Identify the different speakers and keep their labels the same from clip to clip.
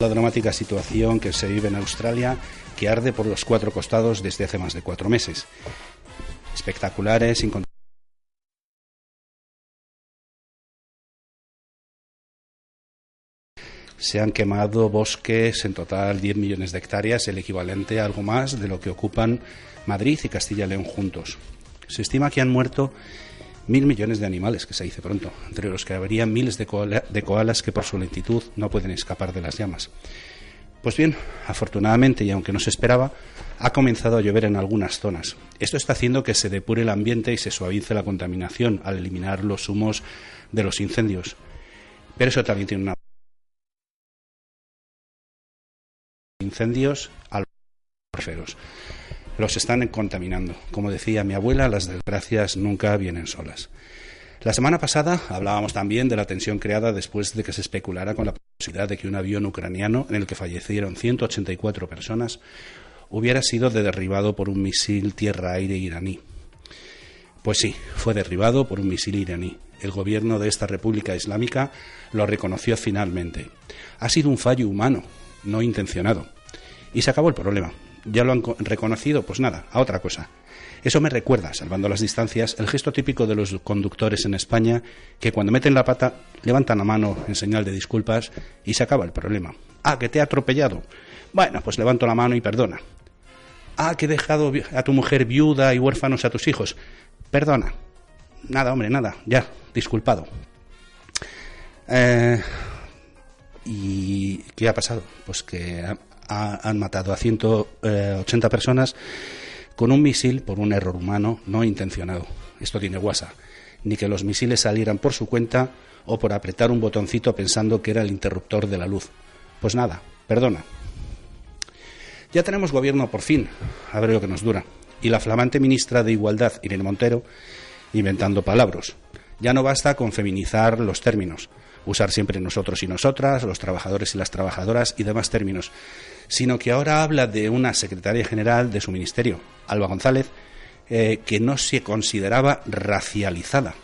Speaker 1: La dramática situación que se vive en Australia, que arde por los cuatro costados desde hace más de cuatro meses. Espectaculares, Se han quemado bosques, en total 10 millones de hectáreas, el equivalente a algo más de lo que ocupan Madrid y Castilla y León juntos. Se estima que han muerto mil millones de animales, que se dice pronto, entre los que habría miles de, koalas que por su lentitud no pueden escapar de las llamas. Pues bien, afortunadamente, y aunque no se esperaba, ha comenzado a llover en algunas zonas. Esto está haciendo que se depure el ambiente y se suavice la contaminación al eliminar los humos de los incendios. Pero eso también tiene una incendios alferos los están contaminando. Como decía mi abuela, las desgracias nunca vienen solas. La semana pasada hablábamos también de la tensión creada después de que se especulara con la posibilidad de que un avión ucraniano en el que fallecieron 184 personas hubiera sido derribado por un misil tierra-aire iraní. Pues sí, fue derribado por un misil iraní. El gobierno de esta República Islámica lo reconoció finalmente. Ha sido un fallo humano, no intencionado. Y se acabó el problema ya lo han reconocido, pues nada, a otra cosa. Eso me recuerda, salvando las distancias, el gesto típico de los conductores en España, que cuando meten la pata levantan la mano en señal de disculpas y se acaba el problema. Ah, que te he atropellado. Bueno, pues levanto la mano y perdona. Ah, que he dejado a tu mujer viuda y huérfanos a tus hijos. Perdona. Nada, hombre, nada. Ya, disculpado. Eh, ¿Y qué ha pasado? Pues que han matado a 180 personas con un misil por un error humano no intencionado. Esto tiene guasa. Ni que los misiles salieran por su cuenta o por apretar un botoncito pensando que era el interruptor de la luz. Pues nada, perdona. Ya tenemos gobierno por fin, a ver lo que nos dura. Y la flamante ministra de Igualdad, Irene Montero, inventando palabras. Ya no basta con feminizar los términos, usar siempre nosotros y nosotras, los trabajadores y las trabajadoras y demás términos, sino que ahora habla de una secretaria general de su ministerio, Alba González, eh, que no se consideraba racializada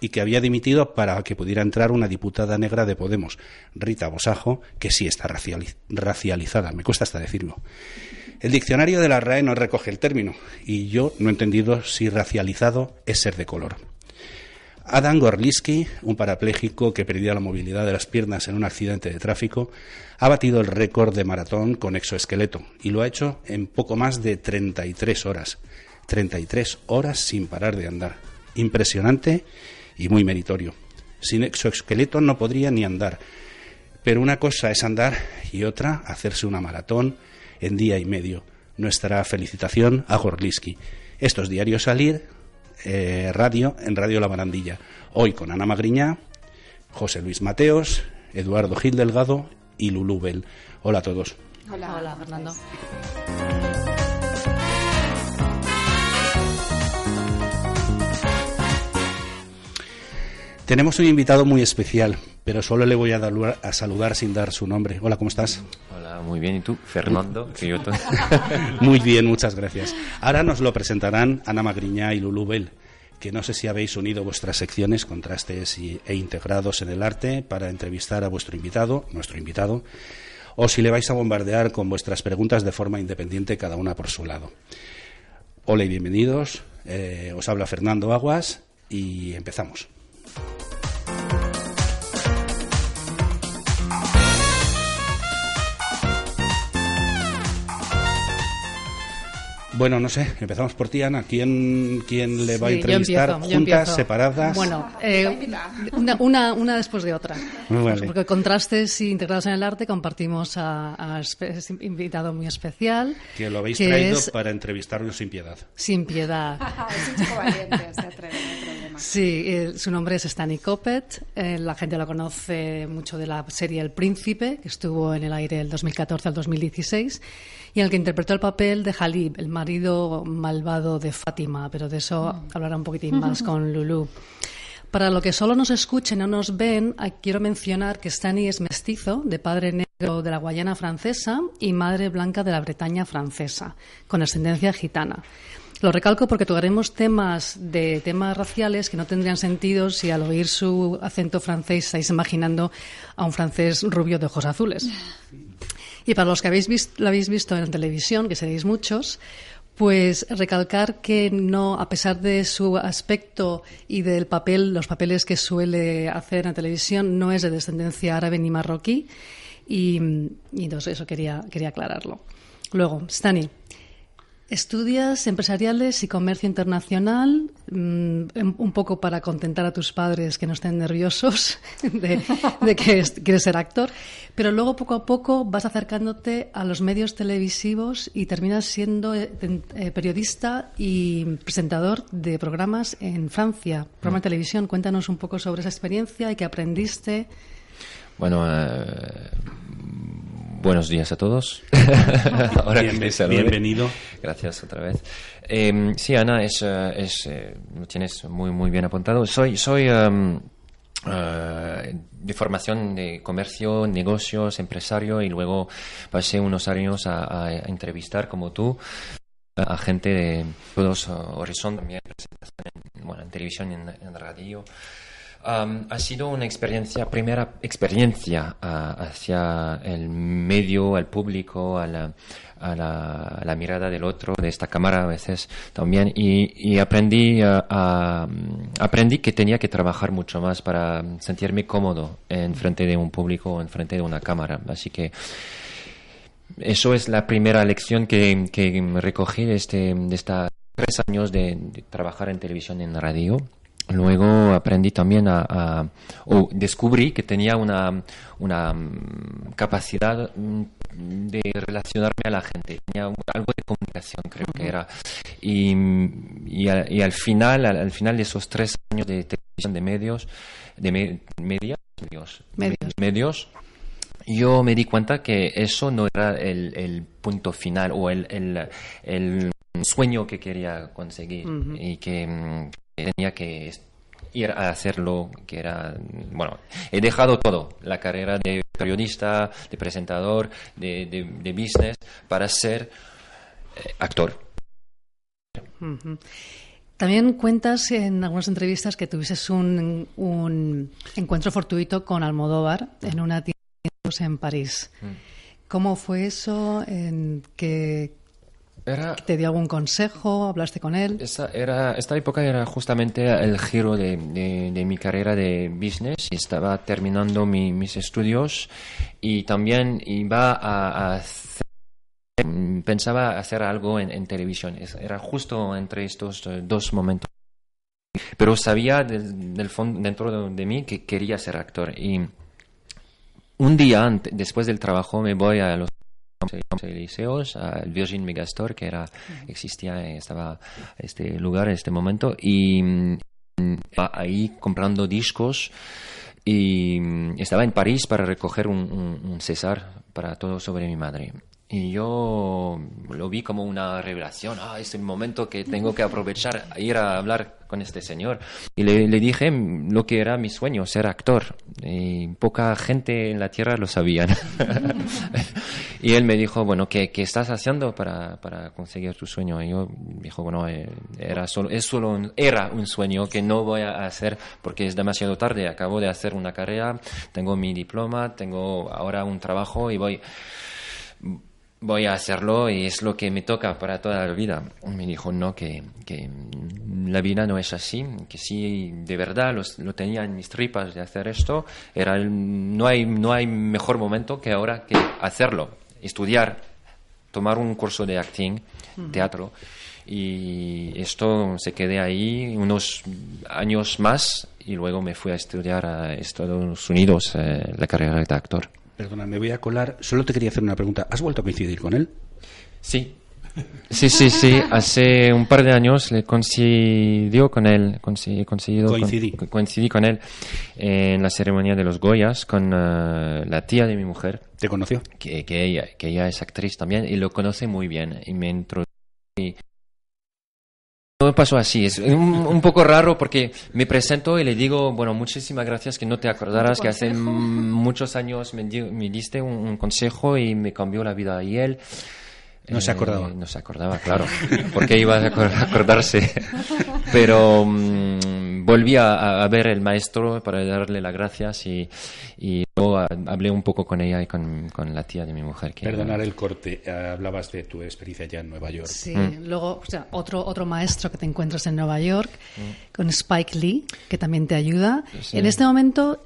Speaker 1: y que había dimitido para que pudiera entrar una diputada negra de Podemos, Rita Bosajo, que sí está racializada, me cuesta hasta decirlo. El diccionario de la RAE no recoge el término y yo no he entendido si racializado es ser de color. Adam Gorliski, un parapléjico que perdía la movilidad de las piernas en un accidente de tráfico, ha batido el récord de maratón con exoesqueleto y lo ha hecho en poco más de 33 horas. 33 horas sin parar de andar. Impresionante y muy meritorio. Sin exoesqueleto no podría ni andar. Pero una cosa es andar y otra hacerse una maratón en día y medio. Nuestra felicitación a Gorliski. Estos diarios salir eh, radio en Radio La Barandilla. Hoy con Ana Magriña, José Luis Mateos, Eduardo Gil Delgado y Lulú Bell. Hola a todos.
Speaker 2: Hola, hola Fernando.
Speaker 1: Tenemos un invitado muy especial, pero solo le voy a, dar, a saludar sin dar su nombre. Hola, ¿cómo estás?
Speaker 3: Hola, muy bien. ¿Y tú, Fernando?
Speaker 1: muy bien, muchas gracias. Ahora nos lo presentarán Ana Magriñá y Lulú Bell, que no sé si habéis unido vuestras secciones, contrastes e integrados en el arte, para entrevistar a vuestro invitado, nuestro invitado, o si le vais a bombardear con vuestras preguntas de forma independiente, cada una por su lado. Hola y bienvenidos. Eh, os habla Fernando Aguas y empezamos. Bueno, no sé, empezamos por ti, Ana. ¿Quién, quién le va a
Speaker 2: Sí, yo
Speaker 1: entrevistar?
Speaker 2: empiezo,
Speaker 1: ¿Juntas, separadas?
Speaker 2: Bueno, eh, una, una, una después de otra.
Speaker 1: Vale.
Speaker 2: Porque contrastes y integrados en el arte compartimos a, a un invitado muy especial.
Speaker 1: que lo habéis
Speaker 2: que
Speaker 1: traído
Speaker 2: es
Speaker 1: para entrevistarnos sin piedad.
Speaker 2: Sin Piedad.
Speaker 4: es un chico valiente, se atreve, no.
Speaker 2: Sí, eh, su nombre es Stanley Coppet. eh, la gente lo conoce mucho de la serie El Príncipe, que estuvo en el aire del 2014 al 2016, y en el que interpretó el papel de Halib, el marido malvado de Fátima, pero de eso hablará un poquitín más con Lulu. Para lo que solo nos escuchen o nos ven, ah, quiero mencionar que Stani es mestizo, de padre negro de la Guayana francesa y madre blanca de la Bretaña francesa, con ascendencia gitana. Lo recalco porque tocaremos temas de temas raciales que no tendrían sentido si al oír su acento francés estáis imaginando a un francés rubio de ojos azules. Y para los que habéis vis- lo habéis visto en televisión, que seréis muchos, pues recalcar que no, a pesar de su aspecto y del papel, los papeles que suele hacer en televisión, no es de descendencia árabe ni marroquí. Y, y entonces eso quería, quería aclararlo. Luego, Stani, Estudias empresariales y comercio internacional, mm, un un poco para contentar a tus padres que no estén nerviosos de, de que es- quieres ser actor, pero luego poco a poco vas acercándote a los medios televisivos y terminas siendo eh, eh, periodista y presentador de programas en Francia, programa de televisión. Cuéntanos un poco sobre esa experiencia y qué aprendiste.
Speaker 3: Bueno, eh, buenos días a todos. Ahora que
Speaker 1: bienvenido.
Speaker 3: Gracias otra vez. Eh, sí, Ana, es, eh, es, eh, lo tienes muy, muy bien apuntado. Soy, soy em, eh, de formación de comercio, negocios, empresario y luego pasé unos años a, a- a entrevistar como tú a gente de todos uh, horizontes, también bueno, en televisión y en, en radio. Um, ha sido una experiencia, primera experiencia ah, hacia el medio, al público, a la, a, a mirada del otro, de esta cámara a veces también, y, aprendí, ah, a- aprendí que tenía que trabajar mucho más para sentirme cómodo en frente de un público o en frente de una cámara. Así que eso es la primera lección que, que recogí de, este, de estos tres años de, de trabajar en televisión y en radio. Luego aprendí también a, a- o descubrí que tenía una, una mm, capacidad mm, de relacionarme a la gente, tenía algo de comunicación creo que era. Y, y, al, y al final, al, al final de esos tres años de televisión de medios, de me- media- medios,
Speaker 2: Medios.
Speaker 3: medios, yo me di cuenta que eso no era el, el punto final o el, el, el sueño que quería conseguir
Speaker 2: Ujú.
Speaker 3: y que, mm, que tenía que ir a hacerlo, que era, mm, bueno, he dejado todo, la carrera de periodista, de presentador, de, de, de business, para ser eh, actor.
Speaker 2: También cuentas en algunas entrevistas que tuvieses un, un encuentro fortuito con Almodóvar en una tienda en París. ¿Cómo fue eso? ¿En que
Speaker 3: Era,
Speaker 2: ¿Te dio algún consejo? ¿Hablaste con él?
Speaker 3: Esta, era, esta época era justamente el giro de, de- de mi carrera de business y estaba terminando mi- mis estudios y también iba a, a hacer- pensaba hacer algo en, en televisión. Era justo entre estos eh, dos momentos. Pero sabía del, del fondo, dentro de, mí que quería ser actor. Y un día ante- después del trabajo me voy a los liceos, al Virgin Megastore, que era, existía, estaba este lugar en este momento, y mm, ahí comprando discos y mm, estaba en París para recoger un César para todo sobre mi madre. Y yo lo vi como una revelación. Ah, es el momento que tengo que aprovechar, ir a hablar con este señor. Y le, le dije lo que era mi sueño, ser actor. Y poca gente en la tierra lo sabían. y él me dijo, bueno, ¿qué, qué estás haciendo para, para conseguir tu sueño? Y yo dijo, bueno, eh, era solo, es solo un, era un sueño que no voy a hacer porque es demasiado tarde. Acabo de hacer una carrera, tengo mi diploma, tengo ahora un trabajo y voy voy a hacerlo y es lo que me toca para toda la vida. Me dijo, no, que, que la vida no es así, que si de verdad los- lo tenía en mis tripas de hacer esto, era el- no, hay, no hay mejor momento que ahora que hacerlo, estudiar tomar un curso de acting, teatro. Y esto se quedé ahí unos años más y luego me fui a estudiar a Estados Unidos eh, la carrera de actor.
Speaker 1: Perdona, me voy a colar. Solo te quería hacer una pregunta. ¿Has vuelto a coincidir con él?
Speaker 3: Sí. Sí, sí, sí. Hace un par de años le coincidió con él, coincidí. Con, coincidí con él en la ceremonia de los Goyas con eh, la tía de mi mujer,
Speaker 1: ¿Te conoció?
Speaker 3: que, que ella, que ella es actriz también y lo conoce muy bien y me introdujo. Me pasó así, es un, un poco raro porque me presento y le digo, bueno, muchísimas gracias que no te acordaras que hace muchos años me, di- me diste un, un consejo y me cambió la vida y él...
Speaker 1: No se acordaba.
Speaker 3: No se acordaba, claro, porque iba a acor- acordarse. Pero mm, volví a, a ver el maestro para darle las gracias y, y luego hablé un poco con ella y con, con la tía de mi mujer. Que
Speaker 1: Perdonar el corte. Hablabas de tu experiencia ya en Nueva York.
Speaker 2: Sí,
Speaker 3: Mm.
Speaker 2: luego, o sea, otro, otro maestro que te encuentras en Nueva York,
Speaker 3: Mm.
Speaker 2: con Spike Lee, que también te ayuda.
Speaker 3: Sí.
Speaker 2: En este momento,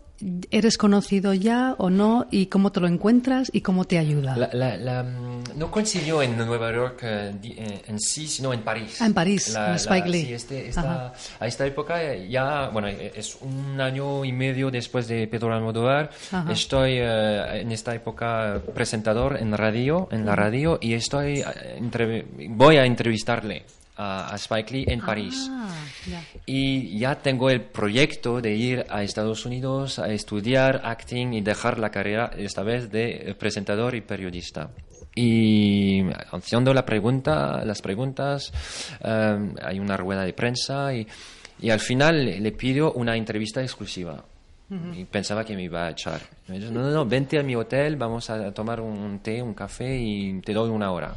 Speaker 2: ¿eres conocido ya o no? ¿Y cómo te lo encuentras y cómo te ayuda?
Speaker 3: La- la- la, mm, no coincidió en Nueva York eh, eh, en sí, sino en París.
Speaker 2: Ah, en París, con Spike Lee.
Speaker 3: sí, este- esta- a esta época eh, ya, bueno, es un año y medio después de Pedro Almodóvar.
Speaker 2: Ajá.
Speaker 3: Estoy eh, en esta época presentador en radio, en la radio, y estoy entrev- voy a entrevistarle a, Spike Lee en París.
Speaker 2: Ah, ya.
Speaker 3: Y ya tengo el proyecto de ir a Estados Unidos a estudiar acting y dejar la carrera, esta vez de presentador y periodista. Y haciendo la pregunta, las preguntas, eh, hay una rueda de prensa y, y al final le pido una entrevista exclusiva. Y pensaba que me iba a echar. Me dijo, no, no, no, vente a mi hotel, vamos a tomar un, té, un café y te doy una hora.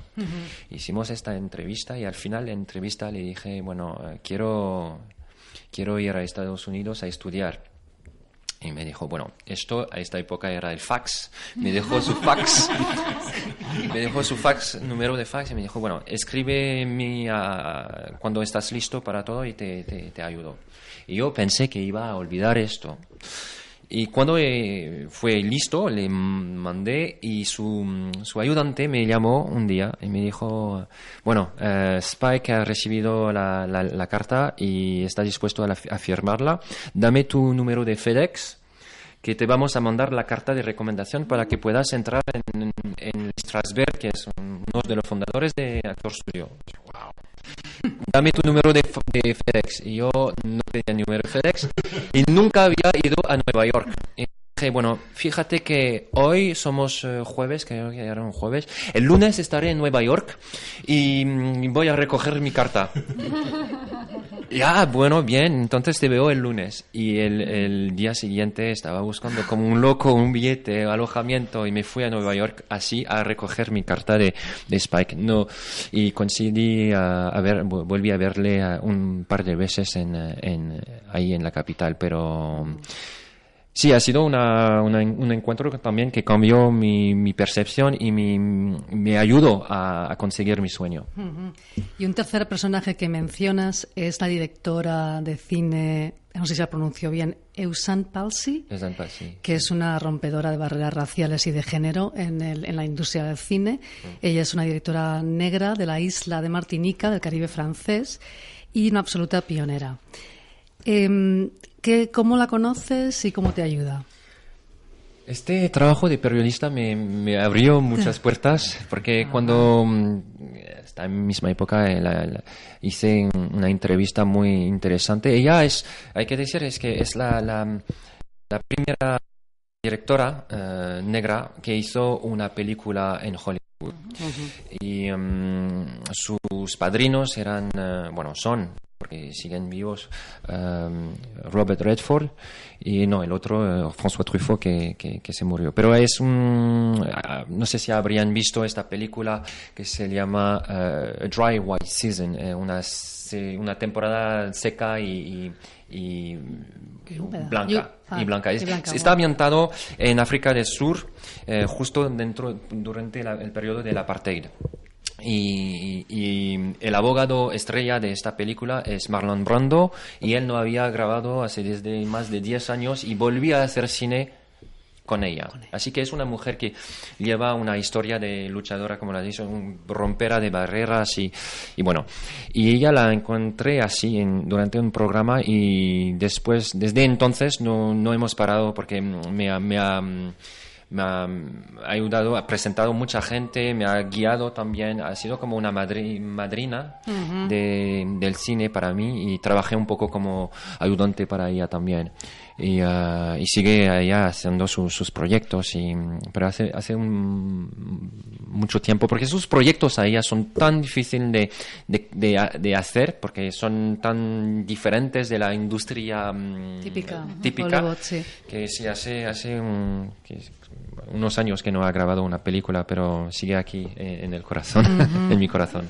Speaker 3: Hicimos esta entrevista y al final de la entrevista le dije, bueno, eh, quiero, quiero ir a Estados Unidos a estudiar. Y me dijo, bueno, esto a esta época era el fax. Me dejó su fax. me dejó su fax, número de fax y me dijo, bueno, escribe mi, ah, cuando estás listo para todo y te, te, te ayudo. Y yo pensé que iba a olvidar esto. Y cuando eh, fue listo, le mandé y su, su ayudante me llamó un día y me dijo, bueno, eh, Spike ha recibido la, la- la carta y está dispuesto a, la- a firmarla. Dame tu número de FedEx que te vamos a mandar la carta de recomendación para que puedas entrar en, en, en Strasberg, que es un- uno de los fundadores de Actor Studio. Wow. Dame tu número de, de FedEx. Y yo no tenía número de FedEx y nunca había ido a Nueva York. Bueno, fíjate que hoy somos eh, jueves, creo que era un jueves. El lunes estaré en Nueva York y mm, voy a recoger mi carta. Ya, bueno, bien, entonces te veo el lunes. Y el, el día siguiente estaba buscando como un loco un billete, alojamiento, y me fui a Nueva York así a recoger mi carta de, de Spike. No, y coincidí a, a ver, volví a verle a un par de veces en, en, ahí en la capital, pero sí, ha sido una, una- un encuentro también que cambió mi, mi percepción y mi, me ayudó a, a conseguir mi sueño.
Speaker 2: Y un tercer personaje que mencionas es la directora de cine, no sé si la pronuncio bien, Eusan Palsy, que es una rompedora de barreras raciales y de género en, el- en la industria del cine. Ella es una directora negra de la isla de Martinica, del Caribe francés, y una absoluta pionera. Em, ¿qué- ¿Cómo la conoces y cómo te ayuda?
Speaker 3: Este trabajo de periodista me, me abrió muchas puertas porque cuando mm, esta misma época eh, la- la- hice un- una entrevista muy interesante. Ella es, hay que decir, es que es la, la, la primera directora eh, negra que hizo una película en Hollywood. Y mm, sus padrinos eran, eh, bueno, son, porque siguen vivos, eh, Robert Redford y no, el otro, eh, François Truffaut, que, que, que se murió. Pero es un, no sé si habrían visto esta película que se llama A Dry White Season, eh, una, una temporada seca y, y- y blanca.
Speaker 2: Yu- ah,
Speaker 3: y blanca. Es-
Speaker 2: y blanca,
Speaker 3: está ambientado en África del Sur, eh, justo dentro, durante la- el periodo del apartheid. Y, y el abogado estrella de esta película es Marlon Brando y él no había grabado hace desde más de 10 años y volvía a hacer cine con ella. Así que es una mujer que lleva una historia de luchadora, como la dicho, rompera de barreras y, y bueno. Y ella la encontré así en, durante un programa y después, desde entonces no, no hemos parado porque me, ha- me ha me ha ayudado, ha presentado mucha gente, me ha guiado también, ha sido como una madri- madrina de- del cine para mí y trabajé un poco como ayudante para ella también. Y, ah, y sigue allá haciendo sus- sus proyectos, y, pero hace, hace un- mucho tiempo, porque sus proyectos a ella son tan difíciles de, de, de ha- de hacer, porque son tan diferentes de la industria mm,
Speaker 2: Típica,
Speaker 3: típica
Speaker 2: Hollywood, sí.
Speaker 3: que sí hace hace un- que- unos años que no ha grabado una película pero sigue aquí eh, en el corazón en mi corazón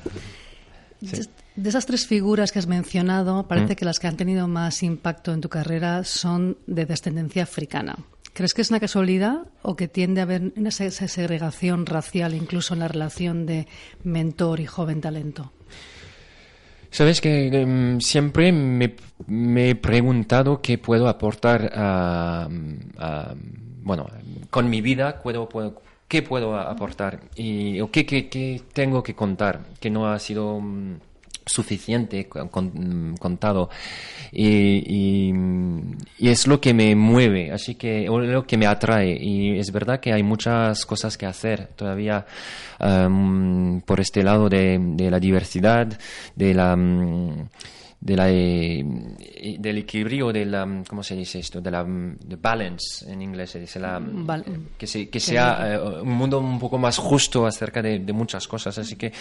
Speaker 2: De- De esas tres figuras que has mencionado,
Speaker 3: Mm.
Speaker 2: parece que las que han tenido más impacto en tu carrera son de descendencia africana. ¿Crees que es una casualidad o que tiende a haber una segregación racial incluso en la relación de mentor y joven talento?
Speaker 3: sabes que em, siempre me, me he preguntado qué puedo aportar a, a- bueno con mi vida puedo, puedo- qué puedo aportar y o qué, qué- qué tengo que contar que no ha sido mm, suficiente con- contado y, y- y es lo que me mueve así que o lo que me atrae. Y es verdad que hay muchas cosas que hacer todavía por este lado de, de la diversidad de la mm, de la, eh, del equilibrio de la cómo se dice esto de la de balance en inglés se dice la
Speaker 2: Val-
Speaker 3: que, se- que sea eh, un mundo un poco más justo acerca de, de muchas cosas. Así que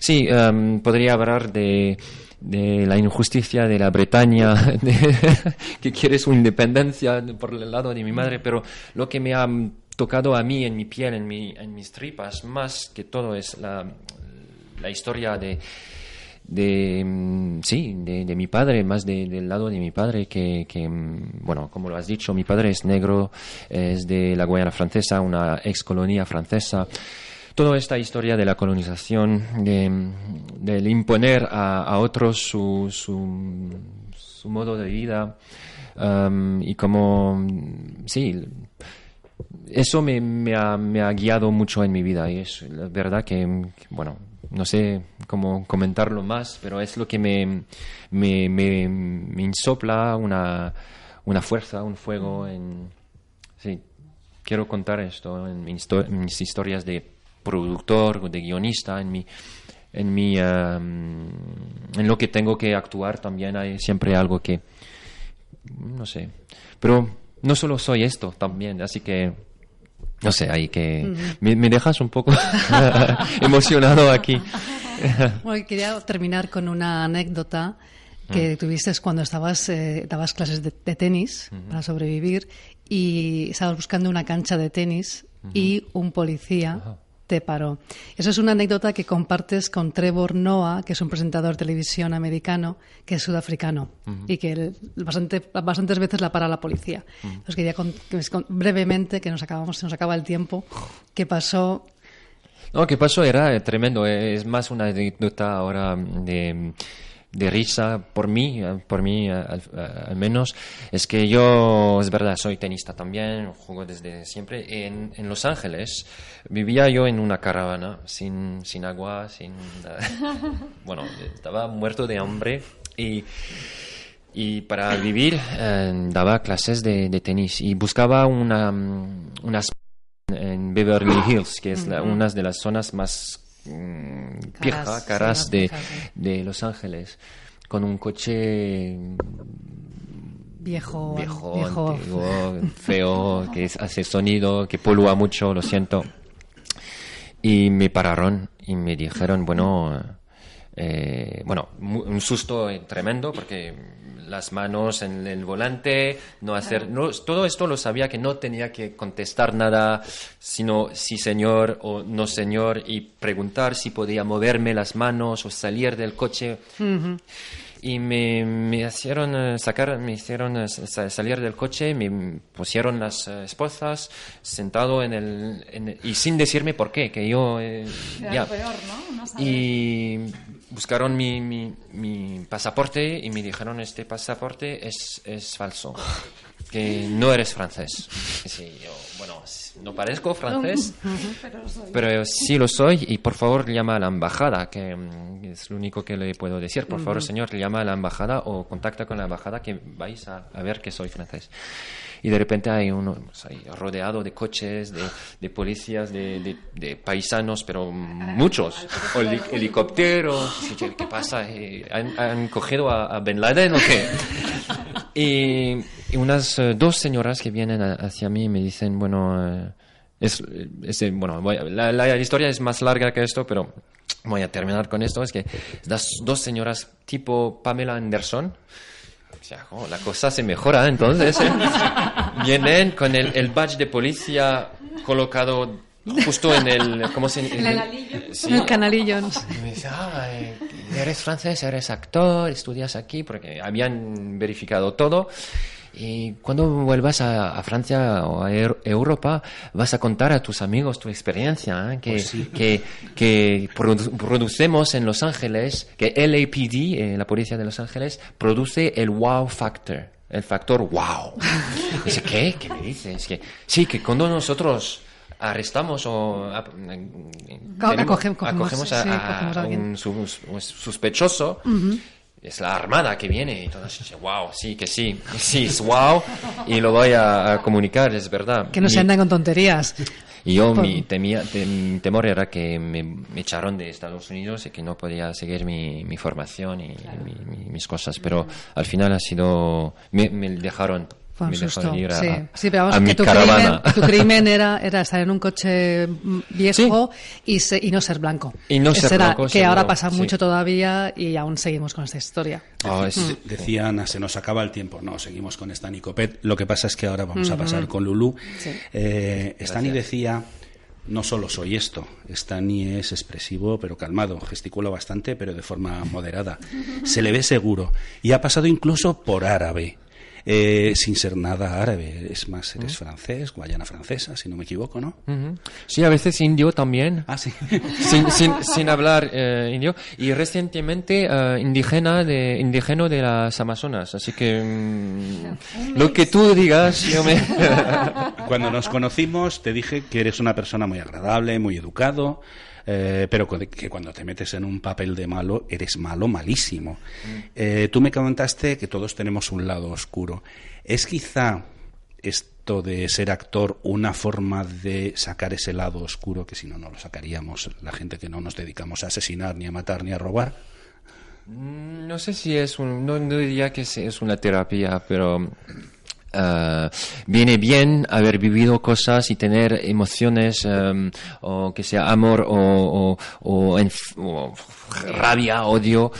Speaker 3: sí, em, podría hablar de, de la injusticia de la Bretaña, de- que quiere su independencia por el lado de mi madre, pero lo que me ha tocado a mí en mi piel, en, mi, en mis tripas, más que todo es la, la historia de de mm, sí de, de mi padre más de- del lado de mi padre que, mm, bueno como lo has dicho mi padre es negro es de la Guayana francesa una ex colonia francesa. Toda esta historia de la colonización de, mm, del imponer a, a otros su, su, su modo de vida um, y como sí eso me, me ha, me ha guiado mucho en mi vida y es la verdad que, bueno, no sé cómo comentarlo más, pero es lo que me, me, me, insopla una, una fuerza, un fuego en... Sí, quiero contar esto en, mis historias de productor, de guionista, en mi... En, mi, en lo que tengo que actuar también hay siempre algo que, no sé. Pero no solo soy esto también, así que no sé, ahí que me, me dejas un poco emocionado aquí.
Speaker 2: Bueno, quería terminar con una anécdota que tuviste cuando estabas eh, dabas clases de, de tenis para sobrevivir y estabas buscando una cancha de tenis y un policía te paró. Eso es una anécdota que compartes con Trevor Noah, que es un presentador de televisión americano que es sudafricano y que él bastante, bastantes veces la para la policía. Entonces quería con- que me- con- brevemente, que nos acabamos, se nos acaba el tiempo, qué pasó
Speaker 3: No, ¿qué pasó? Era eh, tremendo. eh, Es más una anécdota ahora de, de risa por mí, por mí eh, al, eh, al menos. Es que yo, es verdad, soy tenista también, juego desde siempre. En, en Los Ángeles vivía yo en una caravana, sin, sin agua, sin... bueno, estaba muerto de hambre y... Y para vivir eh, daba clases de, de tenis y buscaba una, mm, unas en Beverly Hills, que es la- una de las zonas más mm,
Speaker 2: Caras,
Speaker 3: caras de, de Los Ángeles, con un coche
Speaker 2: viejo,
Speaker 3: viejo,
Speaker 2: viejo
Speaker 3: antiguo, feo, que hace sonido, que polúa mucho, lo siento. Y me pararon y me dijeron, bueno, eh, bueno, un susto tremendo porque las manos en el volante, no hacer, no, todo esto lo sabía que no tenía que contestar nada, sino sí señor o no señor y preguntar si podía moverme las manos o salir del coche y me, me hicieron eh, sacar, me hicieron eh, sa- salir del coche, me pusieron las eh, esposas sentado en el, en y sin decirme por qué, que yo eh,
Speaker 4: Era
Speaker 3: ya.
Speaker 4: peor, ¿no?
Speaker 3: Y buscaron mi, mi, mi pasaporte y me dijeron este pasaporte es, es falso, que no eres francés. Sí, yo, bueno, no parezco francés, pero sí lo soy y por favor llama a la embajada, que mm, es lo único que le puedo decir. Por favor, señor, llama a la embajada o contacta con la embajada que vais a, a ver que soy francés y de repente hay uno pues, rodeado de coches, de, de policías, de, de, de paisanos, pero muchos, heli- helicópteros. ¿Qué pasa? Eh, ¿Han, han cogido a, a Ben Laden o qué? Y, y unas eh, dos señoras que vienen a- hacia mí me dicen, bueno, eh, es, es, eh, bueno voy a- la, la historia es más larga que esto, pero voy a terminar con esto. Es que las dos señoras tipo Pamela Anderson, o sea, oh, la cosa se mejora entonces. ¿eh? Vienen con el, el badge de policía colocado justo en el... ¿Cómo se en el, sí.
Speaker 2: El canalillo.
Speaker 3: Y me dice, ah, eres francés, eres actor, estudias aquí, porque habían verificado todo. Y cuando vuelvas a, a Francia o a Eu- Europa, vas a contar a tus amigos tu experiencia, ¿eh? que, que, que produ- producemos en Los Ángeles, que LAPD, eh, la policía de Los Ángeles, produce el wow factor, el factor wow. Dice, ¿qué? ¿Qué me dices? Que, sí, que cuando nosotros arrestamos o tenemos-
Speaker 2: acogemos- cogemos-
Speaker 3: acogemos a,
Speaker 2: sí,
Speaker 3: un sus- un sospechoso, es la armada que viene. Y todos dicen, wow, sí, que sí, sí, es wow. Y lo voy a, a comunicar, es verdad.
Speaker 2: Que no se andan con tonterías.
Speaker 3: y yo,
Speaker 2: Por-
Speaker 3: mi, temía- temor era que me, me echaron de Estados Unidos y que no podía seguir mi, mi formación y mi- mi- mis cosas. Pero al final ha sido. Me, me dejaron,
Speaker 2: Fue un
Speaker 3: me
Speaker 2: susto.
Speaker 3: ir a,
Speaker 2: sí. sí, pero vamos,
Speaker 3: a
Speaker 2: que
Speaker 3: mi
Speaker 2: tu
Speaker 3: caravana.
Speaker 2: crimen, tu crimen era, era estar en un coche mm, viejo y, se- y no ser blanco.
Speaker 3: Y no ser blanco,
Speaker 2: Que
Speaker 3: seguro,
Speaker 2: ahora pasa
Speaker 3: sí.
Speaker 2: mucho todavía y aún seguimos con esta historia.
Speaker 3: Ah, es-
Speaker 1: De- Decía Ana, se nos acaba el tiempo. No, seguimos con Stani Copet. Lo que pasa es que ahora vamos a pasar con Lulu. Eh, Stani decía, no solo soy esto. Stani es expresivo, pero calmado. Gesticula bastante, pero de forma moderada. Se le ve seguro. Y ha pasado incluso por árabe. Eh, sin ser nada árabe. Es más, eres francés, guayana francesa, si no me equivoco, ¿no?
Speaker 3: Sí, a veces indio también.
Speaker 1: Ah, sí.
Speaker 3: sin, sin, sin hablar eh, indio y recientemente eh, indígena de indígeno de las Amazonas así que mm, lo que tú digas yo me
Speaker 1: Cuando nos conocimos te dije que eres una persona muy agradable, muy educado, eh, pero que cuando te metes en un papel de malo eres malo, malísimo. Eh, tú me comentaste que todos tenemos un lado oscuro. ¿Es quizá esto de ser actor una forma de sacar ese lado oscuro que si no, no lo sacaríamos la gente que no nos dedicamos a asesinar, ni a matar, ni a robar?
Speaker 3: Mm, no sé si es un no, no diría que es una terapia pero eh, viene bien haber vivido cosas y tener emociones em, o que sea amor o, o- o enf- o rabia odio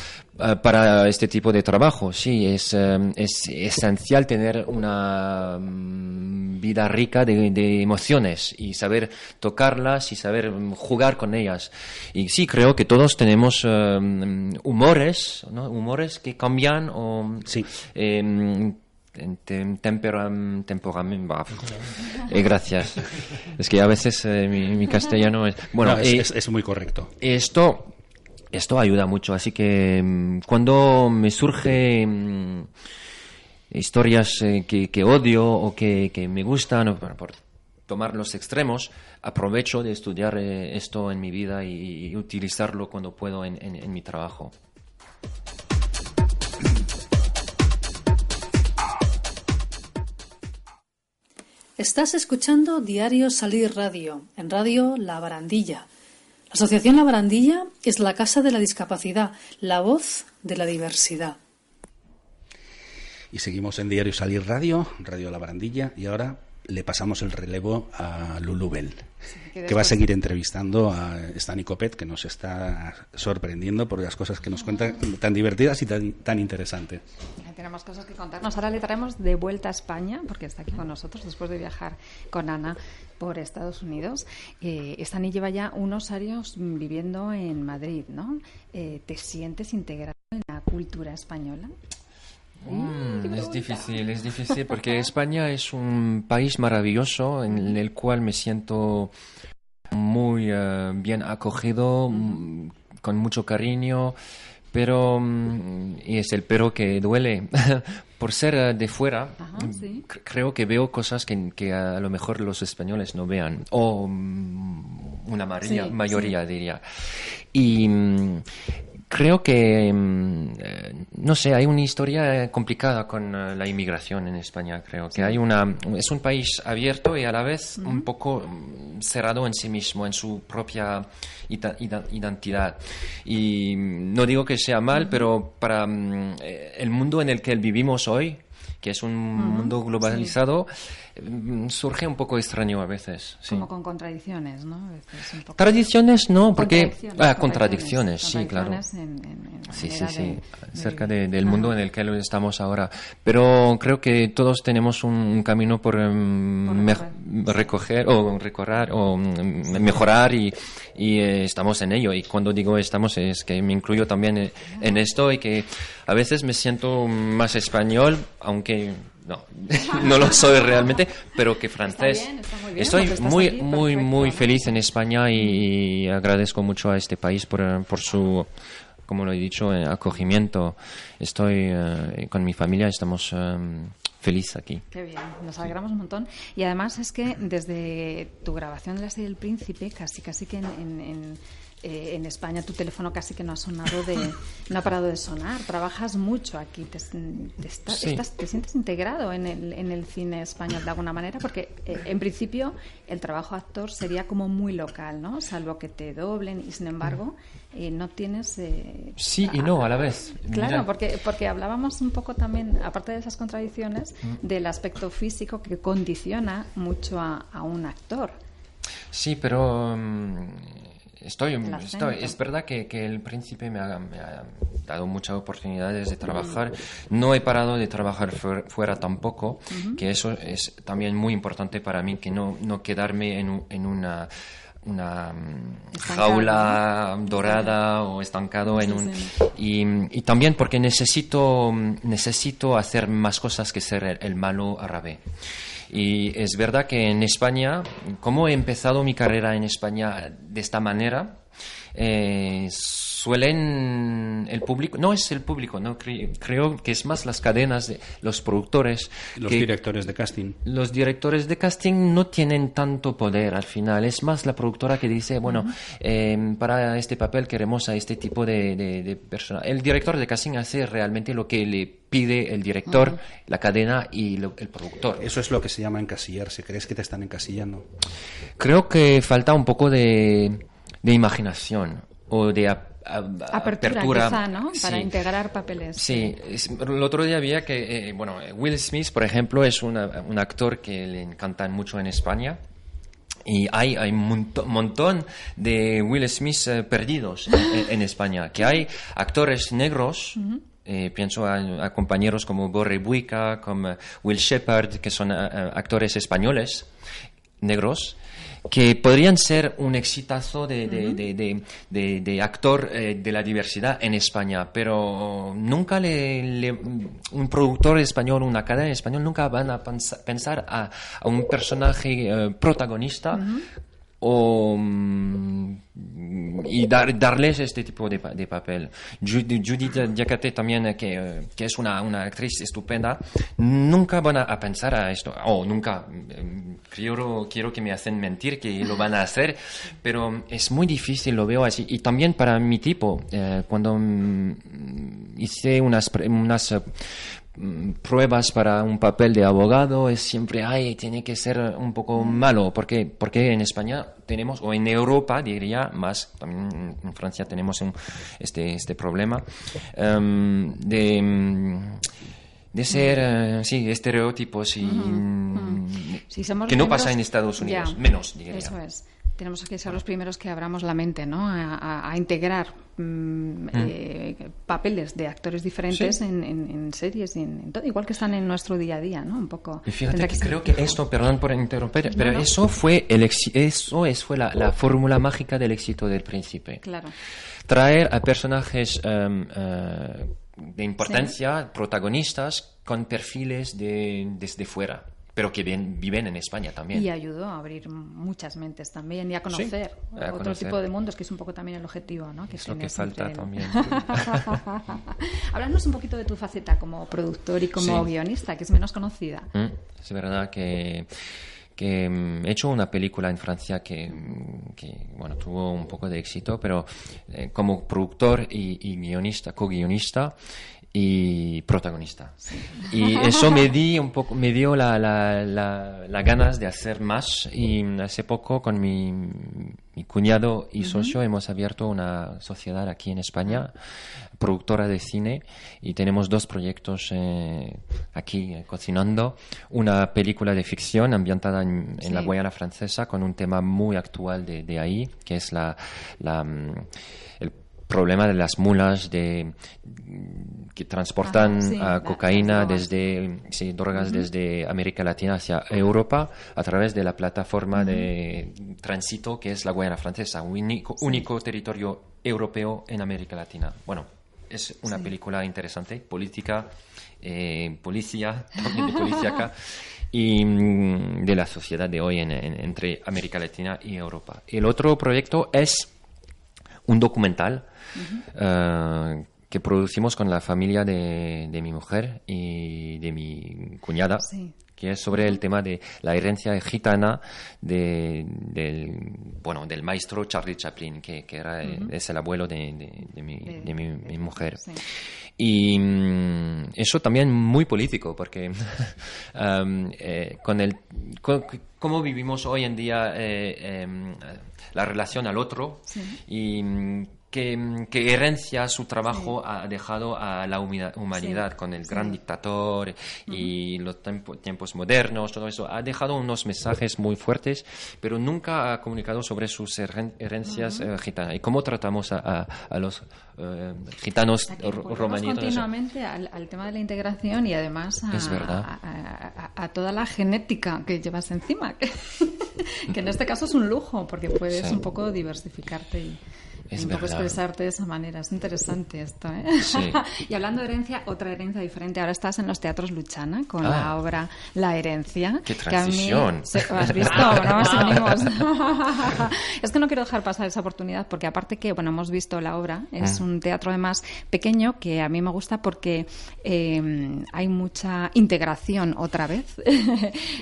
Speaker 3: eh, para este tipo de trabajo sí es em, es esencial tener una mm, vida rica de, de emociones y saber tocarlas y saber mm, jugar con ellas y sí creo que todos tenemos em, humores ¿no? humores que cambian o
Speaker 1: Sí.
Speaker 3: Tem- tem- temperam- bah, eh, gracias. Es que a veces eh, mi, mi castellano es. Bueno,
Speaker 1: No, es,
Speaker 3: eh,
Speaker 1: es- es muy correcto.
Speaker 3: esto, esto ayuda mucho. Así que mm, cuando me surge mm, historias eh, que, que odio o que, que me gustan, bueno, por tomar los extremos, aprovecho de estudiar eh, esto en mi vida y, y utilizarlo cuando puedo en- en- en mi trabajo.
Speaker 2: Estás escuchando Diario Salir Radio, en Radio La Barandilla. La Asociación La Barandilla es la casa de la discapacidad, la voz de la diversidad.
Speaker 1: Y seguimos en Diario Salir Radio, Radio La Barandilla, y ahora le pasamos el relevo a Lulu
Speaker 4: Que
Speaker 1: va a seguir entrevistando a Stani Copet, que nos está sorprendiendo por las cosas que nos cuenta tan divertidas y tan, tan interesantes.
Speaker 4: Tenemos cosas que contarnos. Ahora le traemos de vuelta a España, porque está aquí con nosotros después de viajar con Ana por Estados Unidos. Eh, Stani lleva ya unos años viviendo en Madrid, ¿no? Eh, ¿Te sientes integrado en la cultura española?
Speaker 3: Mm, es difícil, es difícil porque España es un país maravilloso en el cual me siento muy eh, bien acogido, mm, con mucho cariño, pero mm, y es el pero que duele. Por ser eh, de fuera
Speaker 4: Ajá, sí.
Speaker 3: cr- creo que veo cosas que, que a lo mejor los españoles no vean o una mayoría,
Speaker 4: Sí,
Speaker 3: mayoría diría. Y creo que mm, eh, no sé hay una historia complicada con eh, la inmigración en España creo que hay una es un país abierto y a la vez un poco mm, cerrado en sí mismo en su propia identidad. Y mm, no digo que sea mal pero para eh, el mundo en el que vivimos hoy que es un mundo globalizado, surge un poco extraño a veces. sí.
Speaker 4: Como con contradicciones, ¿no? A veces un poco.
Speaker 3: Tradiciones no, porque...
Speaker 4: Contradicciones,
Speaker 3: Ah, contradicciones, sí, claro.
Speaker 4: en- en-
Speaker 3: Sí, sí, sí,
Speaker 4: de-
Speaker 3: cerca de- del mundo en el que estamos ahora. Pero creo que todos tenemos un, un camino por, em,
Speaker 4: Por
Speaker 3: me-
Speaker 4: recorrer.
Speaker 3: recoger o recorrer o mm, mejorar y, y, eh, estamos en ello. Y cuando digo estamos es que me incluyo también eh, en esto y que a veces me siento más español, aunque no, no lo soy realmente, pero que francés.
Speaker 4: bien, está muy bien,
Speaker 3: Estoy muy,
Speaker 4: aquí,
Speaker 3: muy, muy feliz en España y, y agradezco mucho a este país por, por su, como lo he dicho, eh, acogimiento. Estoy eh, con mi familia, estamos eh, felices aquí.
Speaker 4: Qué bien, nos alegramos un montón. Y además es que desde tu grabación de la serie El Príncipe, casi casi que en, en, en, eh, en España tu teléfono casi que no ha sonado de, no ha parado de sonar. Trabajas mucho aquí, te, te está-
Speaker 3: Sí.
Speaker 4: estás- te sientes integrado en el, en el cine español de alguna manera, porque eh, en principio el trabajo actor sería como muy local, ¿no? Salvo que te doblen y sin embargo eh, no tienes... eh,
Speaker 3: Sí y no a la vez.
Speaker 4: Claro,
Speaker 3: Mira,
Speaker 4: porque, porque hablábamos un poco también, aparte de esas contradicciones, del aspecto físico que condiciona mucho a, a un actor.
Speaker 3: Sí, pero mm, estoy, estoy- es verdad que, que el príncipe me ha, me ha dado muchas oportunidades de trabajar. No he parado de trabajar fuer- fuera tampoco, que eso es también muy importante para mí, que no, no quedarme en, en una una mm,
Speaker 4: Estancado,
Speaker 3: jaula dorada o estancado en un
Speaker 4: sí.
Speaker 3: y, y también porque necesito necesito hacer más cosas que ser el, el malo árabe y es verdad que en España, como he empezado mi carrera en España de esta manera, eh, suelen el público, no es el público, no cre- creo que es más las cadenas, de, los productores,
Speaker 1: Los
Speaker 3: que
Speaker 1: directores de casting.
Speaker 3: los directores de casting no tienen tanto poder al final. Es más la productora que dice, bueno, eh, para este papel queremos a este tipo de, de, de persona. El director de casting hace realmente lo que le pide el director, la cadena y lo- el productor.
Speaker 1: Eso es lo que se llama encasillarse. ¿Crees que te están encasillando?
Speaker 3: Creo que falta un poco de, de imaginación o de
Speaker 4: Apertura,
Speaker 3: apertura.
Speaker 4: quizá, ¿no? Para
Speaker 3: Sí.
Speaker 4: integrar papeles.
Speaker 3: Sí, el otro día había que, eh, bueno, Will Smith, por ejemplo, es una- un actor que le encantan mucho en España. Y hay, hay un montón de Will Smith eh, perdidos en, en España, que hay actores negros, eh, pienso a, a compañeros como Borre Buica, como Will Shepard, que son eh, eh, actores españoles negros, que podrían ser un exitazo de, de, de- de- de- de actor eh, de la diversidad en España, pero nunca le, le- un productor español, una cadena español, nunca van a pensa- pensar a, a un personaje eh, protagonista o mm, y dar, darles este tipo de, de papel. Jud- Judith Diacate también, eh, que, eh, que es una, una actriz estupenda, nunca van a, pensar a esto, o nunca, mm, quiero, quiero que me hacen mentir que lo van a hacer, pero es muy difícil, lo veo así. Y también para mi tipo, eh, cuando mm, hice unas, unas mm, pruebas para un papel de abogado es siempre ay tiene que ser un poco malo porque porque en España tenemos o en Europa diría más también en Francia tenemos un- este este problema em, de mm, de ser eh, sí estereotipos y mm,
Speaker 4: somos
Speaker 3: que no pasa en Estados Unidos menos diría.
Speaker 4: Eso es. Tenemos que ser los primeros que abramos la mente, ¿no? A, a- a integrar mm, eh, papeles de actores diferentes
Speaker 3: Sí.
Speaker 4: en, en- en series y en, todo, igual que están en nuestro día a día, ¿no? Un poco.
Speaker 3: Y fíjate que, creo que esto, perdón por interrumpir, pero
Speaker 4: no.
Speaker 3: eso fue el exi- eso es, fue la, la fórmula mágica del éxito del príncipe.
Speaker 4: Claro.
Speaker 3: Traer a personajes em, eh, de importancia, protagonistas, con perfiles de, desde fuera. Pero que viven en España también.
Speaker 4: Y ayudó a abrir muchas mentes también y a conocer otro tipo de mundos, que es un poco también el objetivo, ¿no?
Speaker 3: Que es lo que falta también.
Speaker 4: Háblanos un poquito de tu faceta como productor y como guionista, que es menos conocida.
Speaker 3: Mm, es verdad que que mm, he hecho una película en Francia que, mm, bueno, tuvo un poco de éxito, pero eh, como productor y, y guionista, co-guionista, y protagonista. Y eso me di un poco, me dio la, la, la, ganas de hacer más y hace poco con mi, mi cuñado y socio hemos abierto una sociedad aquí en España, productora de cine y tenemos dos proyectos eh, aquí eh, cocinando. Una película de ficción ambientada en, la Guayana francesa con un tema muy actual de, de ahí, que es la, la mm, problema de las mulas de que transportan cocaína desde drogas desde América Latina hacia Europa a través de la plataforma de tránsito que es la Guayana Francesa, un único, territorio europeo en América Latina. Bueno, es una película interesante, política, eh, policía, también policíaca, y mm, de la sociedad de hoy entre América Latina y Europa. El otro proyecto es un documental eh, que producimos con la familia de, mi mujer y de mi cuñada. que es sobre el tema de la herencia gitana de, del, bueno, del maestro Charlie Chaplin, que, que era, es el abuelo de, de mi, mi, mujer. Y mm, eso también muy político, porque um, eh, con el cómo vivimos hoy en día eh, em, la relación al otro y mm, qué, herencia su trabajo ha dejado a la humanidad con el gran dictador y los tiempos modernos, todo eso. Ha dejado unos mensajes muy fuertes, pero nunca ha comunicado sobre sus herencias uh gitanas. ¿Y cómo tratamos a, los uh, gitanos romanitos?
Speaker 4: continuamente al, tema de la integración y además a, a, toda la genética que llevas encima, que, que en este caso es un lujo, porque puedes un poco diversificarte y es un poco expresarte de esa manera. Es interesante esto, ¿eh? y hablando de herencia, otra herencia diferente. Ahora estás en los teatros Luchana con la ah. obra La herencia.
Speaker 3: ¡Qué transición!
Speaker 4: ¿Has visto? Ahora es que no quiero dejar pasar esa oportunidad porque aparte que, bueno, hemos visto la obra, es mm. un teatro además pequeño que a mí me gusta porque eh, hay mucha integración otra vez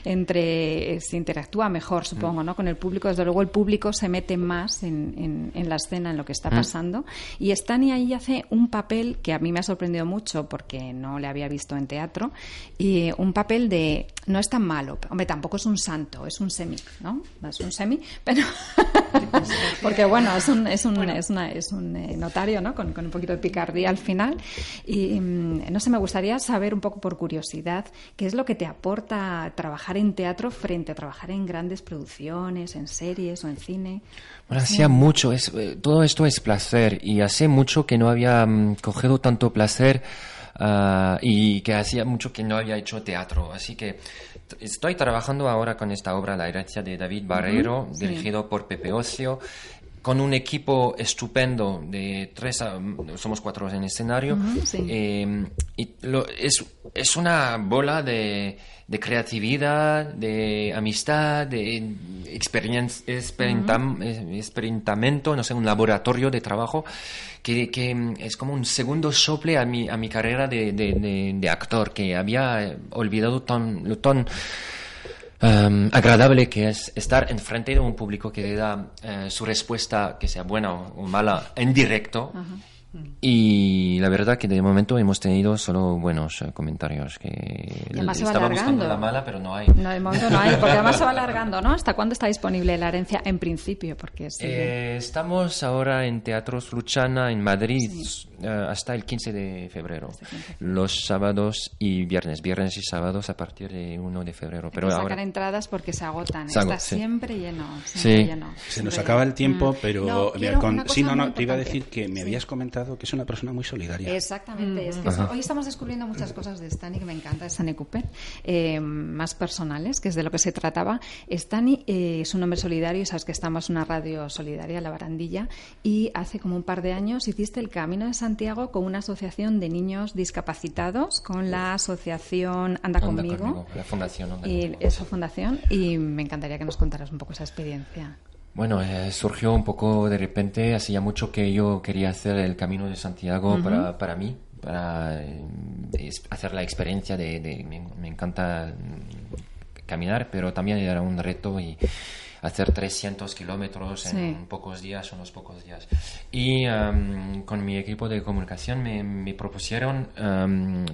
Speaker 4: entre... se interactúa mejor, supongo, mm. ¿no? Con el público. Desde luego el público se mete más en, en, en la escena, lo que está pasando. Y Stani ahí hace un papel que a mí me ha sorprendido mucho porque no le había visto en teatro. Y un papel de. No es tan malo. Hombre, tampoco es un santo, es un semi, ¿no? Es un semi, pero. porque bueno, es un, es un, Es una, es un eh, notario, ¿no? Con, un poquito de picardía al final. Y mm, no sé, me gustaría saber un poco por curiosidad qué es lo que te aporta trabajar en teatro frente a trabajar en grandes producciones, en series o en cine.
Speaker 3: Bueno, hacía mucho, es, eh, todo esto es placer y hace mucho que no había mm, cogido tanto placer ah, y que hacía mucho que no había hecho teatro. Así que estoy trabajando ahora con esta obra, La herencia de David Barreiro, dirigido por Pepe Ocio con un equipo estupendo de tres, somos cuatro en escenario, eh, y es, es una bola de, de creatividad, de amistad, de experimentamiento, no sé, un laboratorio de trabajo que, que, es como un segundo sople a mi, a mi carrera de, de, de, actor, que había olvidado tan, lo tan um, agradable que es estar enfrente de un público que le da uh, su respuesta, que sea buena o mala, en directo. Y la verdad que de momento hemos tenido solo buenos eh, comentarios. Que
Speaker 4: además se va alargando.
Speaker 3: la mala, pero no hay.
Speaker 4: No, de momento no hay, porque además se va alargando, ¿no? ¿Hasta cuándo está disponible la herencia en principio? Porque
Speaker 3: eh, estamos ahora en Teatros Luchana en Madrid eh, hasta el 15 de febrero. Los sábados y viernes, viernes y sábados a partir de 1 de febrero. Pero que
Speaker 4: sacar entradas porque se agotan. está siempre lleno. Siempre lleno.
Speaker 1: Se nos acaba el tiempo, mm. pero no, sí, no, no, te iba a decir que me habías comentado que es una persona muy solidaria.
Speaker 4: Exactamente. hoy estamos descubriendo muchas cosas de Stani que me encanta, Stani Cooper, eh, más personales, que es de lo que se trataba. Stani eh, es un hombre solidario, sabes que estamos en una radio solidaria, La Barandilla, y hace como un par de años hiciste el camino de San Santiago con una asociación de niños discapacitados, con la asociación Anda, conmigo,
Speaker 3: la fundación Anda
Speaker 4: y
Speaker 3: Conmigo.
Speaker 4: esa fundación, y me encantaría que nos contaras un poco esa experiencia.
Speaker 3: Bueno, eh, surgió un poco de repente, hacía mucho que yo quería hacer el Camino de Santiago para, para mí, para eh, hacer la experiencia de... de- me, me encanta caminar, pero también era un reto y hacer 300 kilómetros en
Speaker 4: Sí.
Speaker 3: pocos días, unos pocos días. Y em, con mi equipo de comunicación me, me propusieron... em,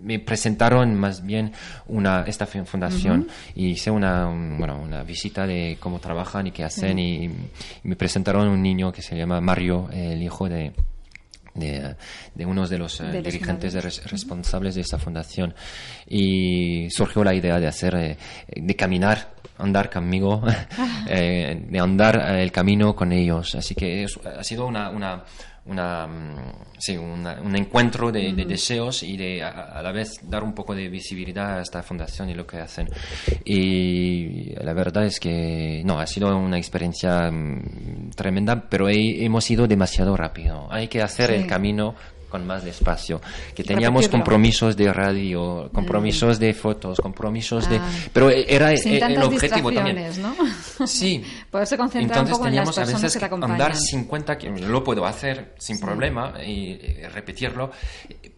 Speaker 3: me presentaron más bien una esta fu- fundación y hice una un- bueno una visita de cómo trabajan y qué hacen y, y me presentaron un niño que se llama Mario el hijo de de, de unos de los eh,
Speaker 4: De los
Speaker 3: dirigentes de res- responsables de esta fundación. Y surgió la idea de hacer eh, de caminar andar conmigo eh, de andar el camino con ellos. Así que es- ha sido una, una una, mm, sí, una- un encuentro de, de deseos y de a, a la vez dar un poco de visibilidad a esta fundación y lo que hacen. Y la verdad es que no, ha sido una experiencia mm, tremenda, pero he- hemos ido demasiado rápido. Hay que hacer
Speaker 4: Sí.
Speaker 3: el camino con más despacio. Que teníamos
Speaker 4: Repetirlo.
Speaker 3: compromisos de radio, compromisos de fotos, compromisos de...
Speaker 4: Ah.
Speaker 3: Pero era
Speaker 4: Sin
Speaker 3: el objetivo también.
Speaker 4: ¿no?
Speaker 3: Sí.
Speaker 4: Poderse concentrar un
Speaker 3: Entonces
Speaker 4: poco en las
Speaker 3: teníamos a veces
Speaker 4: que te acompañan.
Speaker 3: andar 50 kilómetros, lo puedo hacer sin problema y, eh, repetirlo,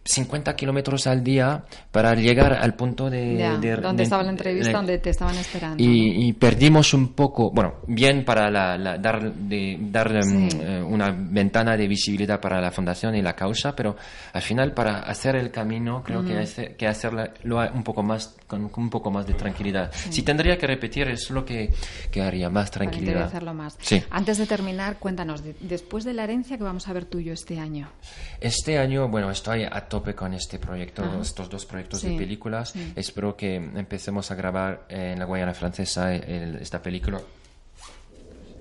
Speaker 3: 50 kilómetros al día para llegar al punto de...
Speaker 4: Ya,
Speaker 3: de-
Speaker 4: donde
Speaker 3: de-
Speaker 4: estaba la entrevista,
Speaker 3: de-
Speaker 4: donde te estaban esperando. ¿no?
Speaker 3: y, y perdimos un poco, bueno, bien para la- la- dar, dar em,
Speaker 4: Sí.
Speaker 3: eh, una ventana de visibilidad para la fundación y la causa, pero al final para hacer el camino creo que, hace, que hacerlo un poco más con, con un poco más de tranquilidad. Si tendría que repetir es lo que, que haría más
Speaker 4: Para
Speaker 3: tranquilidad.
Speaker 4: interiorizarlo más.
Speaker 3: Sí.
Speaker 4: Antes de terminar, cuéntanos, de- después de la herencia que vamos a ver tuyo este año.
Speaker 3: Este año, bueno, estoy a tope con este proyecto, estos dos proyectos
Speaker 4: Sí,
Speaker 3: de películas.
Speaker 4: sí.
Speaker 3: Espero que empecemos a grabar en la Guayana Francesa el- esta película.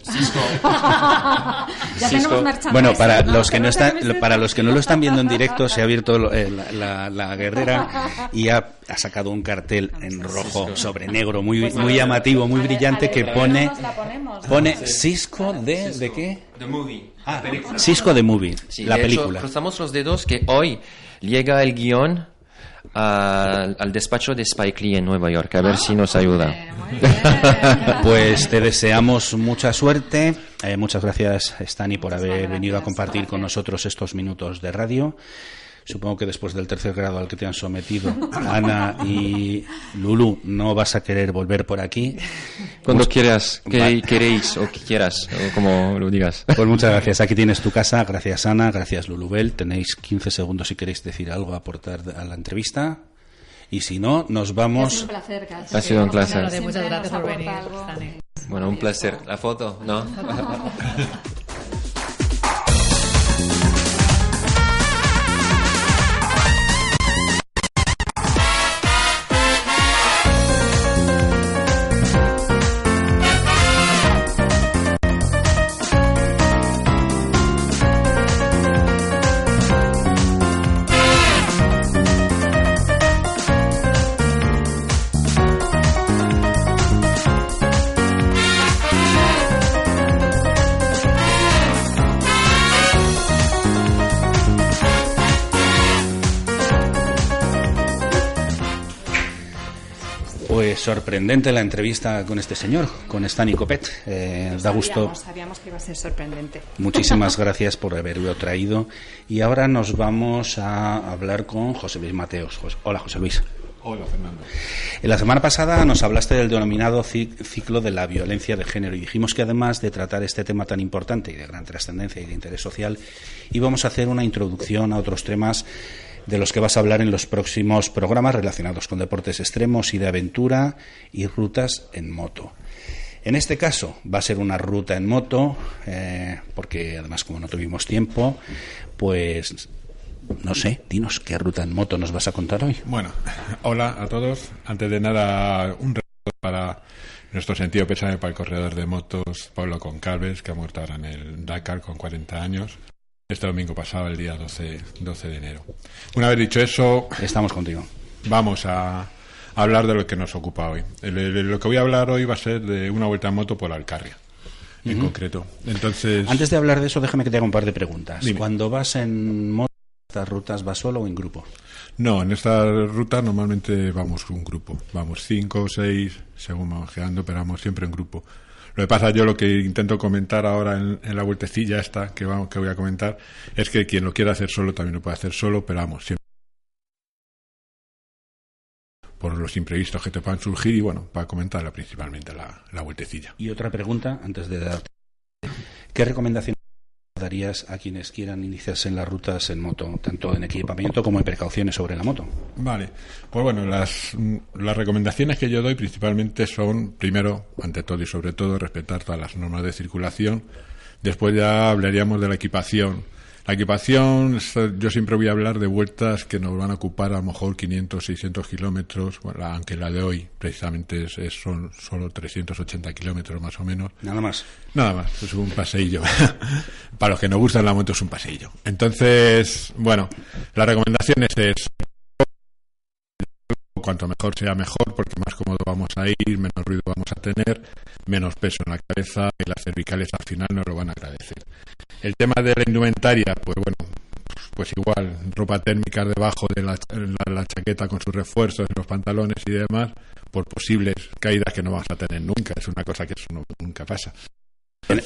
Speaker 3: Cisco.
Speaker 4: Ya
Speaker 3: Cisco.
Speaker 1: Bueno, para
Speaker 4: ¿no?
Speaker 1: los que no están, para los que no lo están viendo en directo, se ha abierto la, la- la guerrera y ha, ha sacado un cartel en rojo sobre negro, muy, muy llamativo, muy brillante, que pone pone Cisco de de qué?
Speaker 3: The Movie.
Speaker 1: Ah, Cisco de Movie,
Speaker 3: Sí,
Speaker 1: la
Speaker 3: hecho,
Speaker 1: película.
Speaker 3: cruzamos los dedos que hoy llega el guion al, al despacho de Spike Lee en Nueva York, a ver si nos ayuda.
Speaker 4: Muy bien.
Speaker 1: Pues te deseamos mucha suerte. Eh, muchas gracias, Stani, por haber
Speaker 4: gracias,
Speaker 1: venido a compartir con nosotros estos minutos de radio. Supongo que después del tercer grado al que te han sometido Ana y Lulu, no vas a querer volver por aquí.
Speaker 3: Cuando quieras, que queréis o que quieras, o como lo digas.
Speaker 1: Pues muchas gracias. Aquí tienes tu casa. Gracias, Ana. Gracias, Lulubel. Tenéis 15 segundos si queréis decir algo, aportar a la entrevista. Y si no, nos
Speaker 4: Ha sido
Speaker 1: vamos.
Speaker 4: un placer.
Speaker 3: Ha sido un placer.
Speaker 2: Muchas gracias por venir.
Speaker 3: Bueno, un placer. La foto, ¿no?
Speaker 1: sorprendente la entrevista con este señor, con Stani Copet. Eh, da gusto.
Speaker 4: Sabíamos, sabíamos que iba a ser sorprendente.
Speaker 1: Muchísimas gracias por haberlo traído. Y ahora nos vamos a hablar con José Luis Mateos. Hola, José Luis.
Speaker 5: Hola, Fernando.
Speaker 1: En la semana pasada nos hablaste del denominado ci- ciclo de la violencia de género y dijimos que además de tratar este tema tan importante y de gran trascendencia y de interés social, íbamos a hacer una introducción a otros temas de los que vas a hablar en los próximos programas relacionados con deportes extremos y de aventura y rutas en moto. En este caso va a ser una ruta en moto, eh, porque además como no tuvimos tiempo, pues no sé, dinos qué ruta en moto nos vas a contar hoy.
Speaker 5: Bueno, hola a todos. Antes de nada, un recuerdo para nuestro sentido pésame para el corredor de motos Pablo Concalves, que ha muerto ahora en el Dakar con 40 años. Este domingo pasado, el día 12, 12 de enero. Una vez dicho eso,
Speaker 1: Estamos contigo.
Speaker 5: vamos a hablar de lo que nos ocupa hoy. El- el- lo que voy a hablar hoy va a ser de una vuelta en moto por Alcarria. en concreto. Entonces,
Speaker 1: Antes de hablar de eso, déjame que te haga un par de preguntas.
Speaker 5: Dime.
Speaker 1: Cuando vas en moto, estas rutas, ¿vas solo o en grupo?
Speaker 5: no, en esta ruta normalmente vamos un grupo, vamos cinco o seis, según vamos quedando, pero vamos siempre en grupo. Lo que pasa, yo lo que intento comentar ahora en, en la vueltecilla esta que, vamos, que voy a comentar, es que quien lo quiera hacer solo también lo puede hacer solo, pero vamos, siempre por los imprevistos que te puedan surgir y bueno, para comentarla principalmente la, la vueltecilla.
Speaker 1: Y otra pregunta, antes de darte. ¿Qué recomendaciones darías a quienes quieran iniciarse en las rutas en moto, tanto en equipamiento como en precauciones sobre la moto?
Speaker 5: Vale, pues bueno, las, mm, las recomendaciones que yo doy principalmente son, primero, ante todo y sobre todo, respetar todas las normas de circulación. Después ya hablaríamos de la equipación. La equipación, yo siempre voy a hablar de vueltas que nos van a ocupar a lo mejor 500, 600 kilómetros, bueno, aunque la de hoy precisamente es, es- son solo 380 kilómetros más o menos.
Speaker 1: Nada más.
Speaker 5: Nada más, es un paseillo. Para los que nos gustan la moto es un paseillo. Entonces, bueno, la recomendación es, es cuanto mejor sea mejor, porque más cómodo vamos a ir, menos ruido vamos a tener, menos peso en la cabeza y las cervicales al final nos lo van a agradecer. El tema de la indumentaria, pues bueno, pues igual, ropa térmica debajo de la, chaqueta con sus refuerzos, los pantalones y demás, por posibles caídas que no vamos a tener nunca. Es una cosa que eso no- nunca pasa.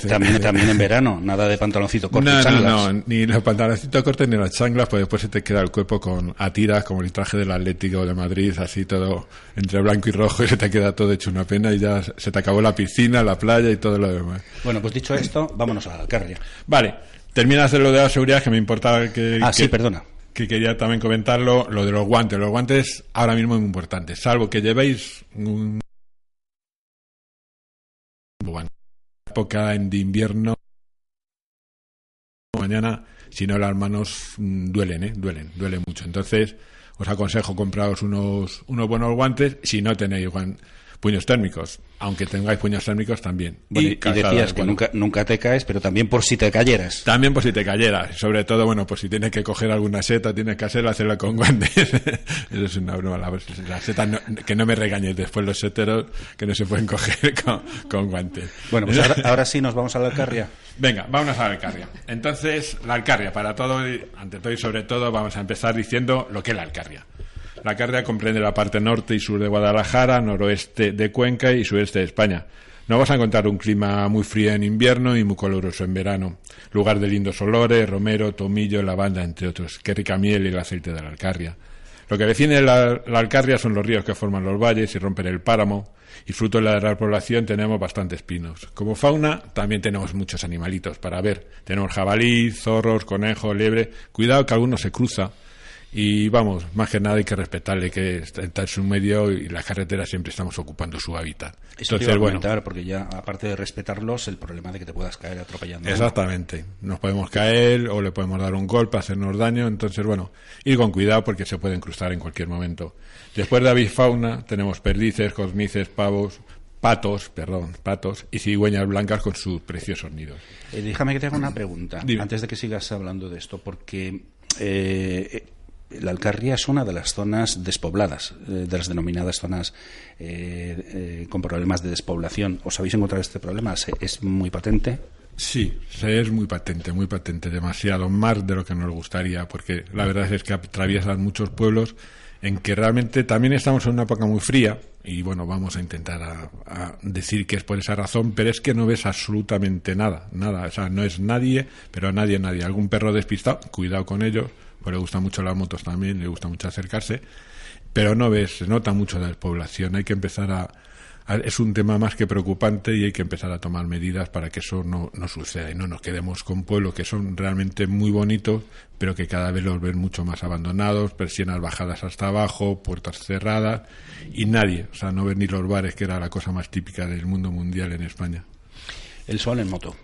Speaker 1: También, también en verano, nada de pantaloncito corto y
Speaker 5: No,
Speaker 1: chanclas.
Speaker 5: no, no, ni los pantaloncitos cortos ni las chanclas, pues después se te queda el cuerpo con a tiras, como el traje del Atlético de Madrid, así todo entre blanco y rojo, y se te queda todo hecho una pena y ya se te acabó la piscina, la playa y todo lo demás.
Speaker 1: Bueno, pues dicho esto, vámonos a la carria.
Speaker 5: Vale, terminas de lo de la seguridad, que me importaba que...
Speaker 1: Ah,
Speaker 5: que-
Speaker 1: sí, perdona.
Speaker 5: que quería también comentarlo, lo de los guantes. Los guantes ahora mismo es muy importante, salvo que llevéis un... época en de invierno, mañana, si no las manos mm, duelen, ¿eh? Duelen, duelen mucho. Entonces, os aconsejo compraros unos, unos buenos guantes si no tenéis guan- puños térmicos. Aunque tengáis puños térmicos también.
Speaker 1: Bueno, y, y decías que nunca, nunca te caes, pero también por si te cayeras.
Speaker 5: También por si te cayeras, sobre todo, bueno, pues si tienes que coger alguna seta, tienes que hacerla, hacerla con guantes. Eso es una broma, la, la seta no- que no me regañes después los seteros que no se pueden coger con, con guantes.
Speaker 1: Bueno, pues ahora, ahora sí nos vamos a la Alcarria.
Speaker 5: Venga, vámonos a la Alcarria. Entonces, la Alcarria, para todo, y- ante todo y sobre todo, vamos a empezar diciendo lo que es la Alcarria. La Alcarria comprende la parte norte y sur de Guadalajara, noroeste de Cuenca y sureste de España. No vas a encontrar un clima muy frío en invierno y muy caluroso en verano. Lugar de lindos olores, romero, tomillo, lavanda, entre otros. Qué rica miel y el aceite de la Alcarria. Lo que define la, la Alcarria son los ríos que forman los valles y rompen el páramo. Y fruto de la población tenemos bastantes pinos. Como fauna también tenemos muchos animalitos para ver. Tenemos jabalí, zorros, conejos, liebre. Cuidado que alguno se cruza. Y vamos, más que nada hay que respetarle que está en su medio y las carreteras siempre estamos ocupando su hábitat.
Speaker 1: Eso te iba a comentar, porque ya, aparte de respetarlos, el problema de que te puedas caer atropellando.
Speaker 5: Exactamente. Nos podemos caer o le podemos dar un golpe, hacernos daño. Entonces, bueno, ir con cuidado porque se pueden cruzar en cualquier momento. Después de avifauna tenemos perdices, cosmices, pavos, patos, perdón, patos y cigüeñas blancas con sus preciosos nidos.
Speaker 1: Eh, déjame que te haga una pregunta,
Speaker 5: Dime.
Speaker 1: antes de que sigas hablando de esto, porque eh, eh, la Alcarria es una de las zonas despobladas, eh, de las denominadas zonas eh, eh, con problemas de despoblación. ¿Os habéis encontrado este problema? ¿Se- ¿Es muy patente?
Speaker 5: Sí, es muy patente, muy patente, demasiado, más de lo que nos gustaría, porque la verdad es que atraviesan muchos pueblos en que realmente también estamos en una época muy fría y bueno, vamos a intentar a decir que es por esa razón, pero es que no ves absolutamente nada, nada, o sea, no es nadie, pero nadie, nadie, algún perro despistado, cuidado con ellos, pues le gustan mucho las motos también, le gusta mucho acercarse, pero no ves, se nota mucho la despoblación, hay que empezar a, a- es un tema más que preocupante y hay que empezar a tomar medidas para que eso no, no suceda y no nos quedemos con pueblos que son realmente muy bonitos, pero que cada vez los ven mucho más abandonados, persianas bajadas hasta abajo, puertas cerradas y nadie, o sea, no ver ni los bares, que era la cosa más típica del mundo mundial en España.
Speaker 1: El sol en moto.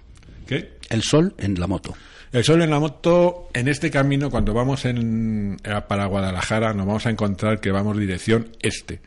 Speaker 5: ¿Qué?
Speaker 1: El sol en la moto.
Speaker 5: El sol en la moto, en este camino, cuando vamos en, eh, para Guadalajara, nos vamos a encontrar que vamos dirección este.